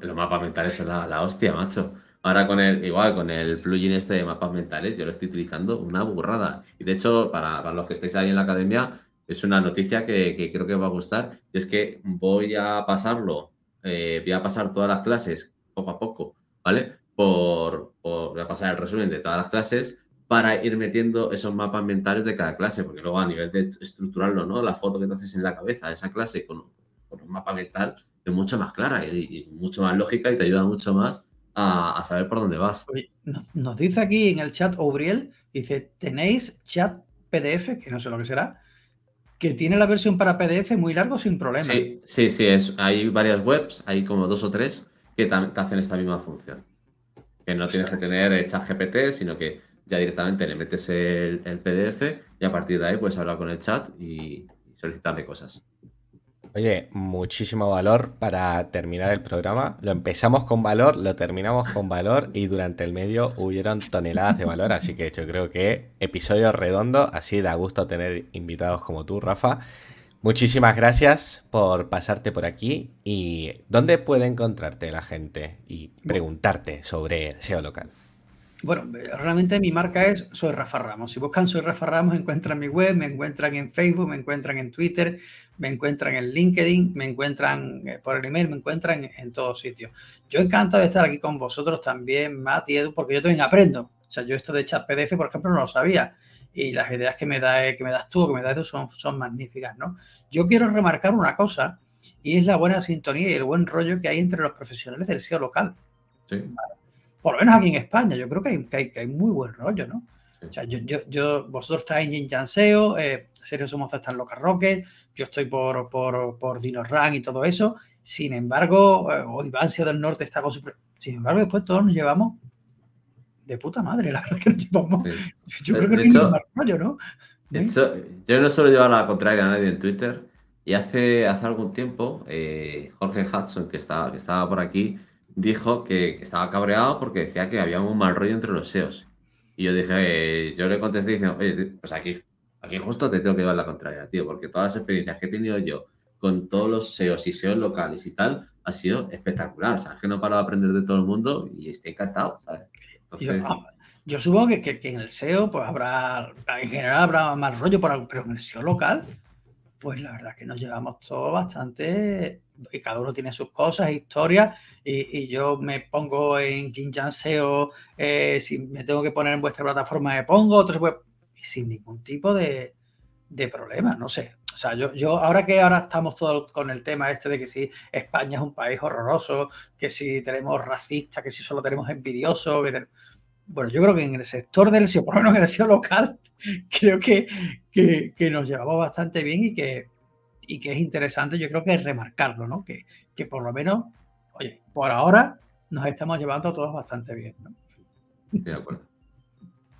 Los, mapas mentales son la, hostia, macho. Ahora con el, igual, con el plugin este de mapas mentales, yo lo estoy utilizando una burrada. Y de hecho, para, los que estáis ahí en la academia, es una noticia que, creo que os va a gustar. Y es que voy a pasarlo, eh, voy a pasar todas las clases poco a poco, ¿vale? Por, voy a pasar el resumen de todas las clases para ir metiendo esos mapas mentales de cada clase, porque luego a nivel de estructurarlo, ¿no? La foto que te haces en la cabeza de esa clase con, un mapa mental es mucho más clara y, y mucho más lógica y te ayuda mucho más a, saber por dónde vas. nos dice aquí en el chat Obriel, dice, tenéis chat PDF, que no sé lo que será, que tiene la versión para PDF muy largo sin problema. Sí, sí, sí, es, hay varias webs, hay como dos o tres que te hacen esta misma función. Que no tienes que tener chat GPT, sino que ya directamente le metes el, PDF y a partir de ahí puedes hablar con el chat y solicitarle cosas. Oye, muchísimo valor para terminar el programa. Lo empezamos con valor, lo terminamos con valor y durante el medio hubieron toneladas de valor. Así que yo creo que episodio redondo. Así da gusto tener invitados como tú, Rafa. Muchísimas gracias por pasarte por aquí. ¿Y dónde puede encontrarte la gente y preguntarte sobre SEO local? Bueno, realmente mi marca es Soy Rafa Ramos. Si buscan Soy Rafa Ramos, encuentran mi web, me encuentran en Facebook, me encuentran en Twitter, me encuentran en LinkedIn, me encuentran eh, por el email, me encuentran en, todos sitios. Yo encantado de estar aquí con vosotros también, Matt y Edu, porque yo también aprendo. O sea, yo esto de chat PDF, por ejemplo, no lo sabía. Y las ideas que me, da, que me das tú, que me das tú, son, son magníficas, ¿no? Yo quiero remarcar una cosa, y es la buena sintonía y el buen rollo que hay entre los profesionales del SEO local. Sí por lo menos aquí en España, yo creo que hay, que hay, muy buen rollo, ¿no? O sea, yo, yo, yo, vosotros estáis en Jinjanseo, eh, Sergio Somos está en Loca Rocket, yo estoy por, por, por Dino Run y todo eso. Sin embargo, eh, o Ivancio del Norte está con su. Sin embargo, después todos nos llevamos de puta madre, la verdad que nos llevamos. Yo creo que no hay más rollo, ¿no? yo no suelo llevar la contraria a nadie en Twitter. Y hace, hace algún tiempo, eh, Jorge Hudson, que estaba, que estaba por aquí, dijo que estaba cabreado porque decía que había un mal rollo entre los SEOs. Y yo dije, eh, yo le contesté diciendo, oye, pues aquí, aquí justo te tengo que dar la contraria, tío, porque todas las experiencias que he tenido yo con todos los SEOs y SEOs locales y tal, ha sido espectacular. O sea, que no paro de aprender de todo el mundo y estoy encantado, ¿sabes? yo, supongo que, que, en el SEO, pues habrá, en general habrá más rollo, pero en el SEO local, pues la verdad que nos llevamos todo bastante, y cada uno tiene sus cosas, historias, y, yo me pongo en Jinjan SEO, eh, si me tengo que poner en vuestra plataforma me pongo, otros pues, sin ningún tipo de, de problema, no sé. O sea, yo, yo ahora que ahora estamos todos con el tema este de que si España es un país horroroso, que si tenemos racistas, que si solo tenemos envidiosos, que bueno, yo creo que en el sector del SEO, por lo menos en el SEO local, [LAUGHS] creo que, que, nos llevamos bastante bien y que, y que es interesante, yo creo que es remarcarlo, ¿no? Que, que por lo menos, oye, por ahora nos estamos llevando todos bastante bien, ¿no? De acuerdo.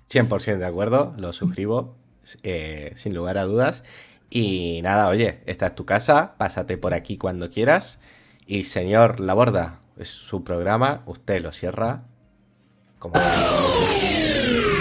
100% de acuerdo, lo suscribo, eh, sin lugar a dudas. Y nada, oye, esta es tu casa, pásate por aquí cuando quieras. Y señor Laborda, es su programa, usted lo cierra como... [LAUGHS]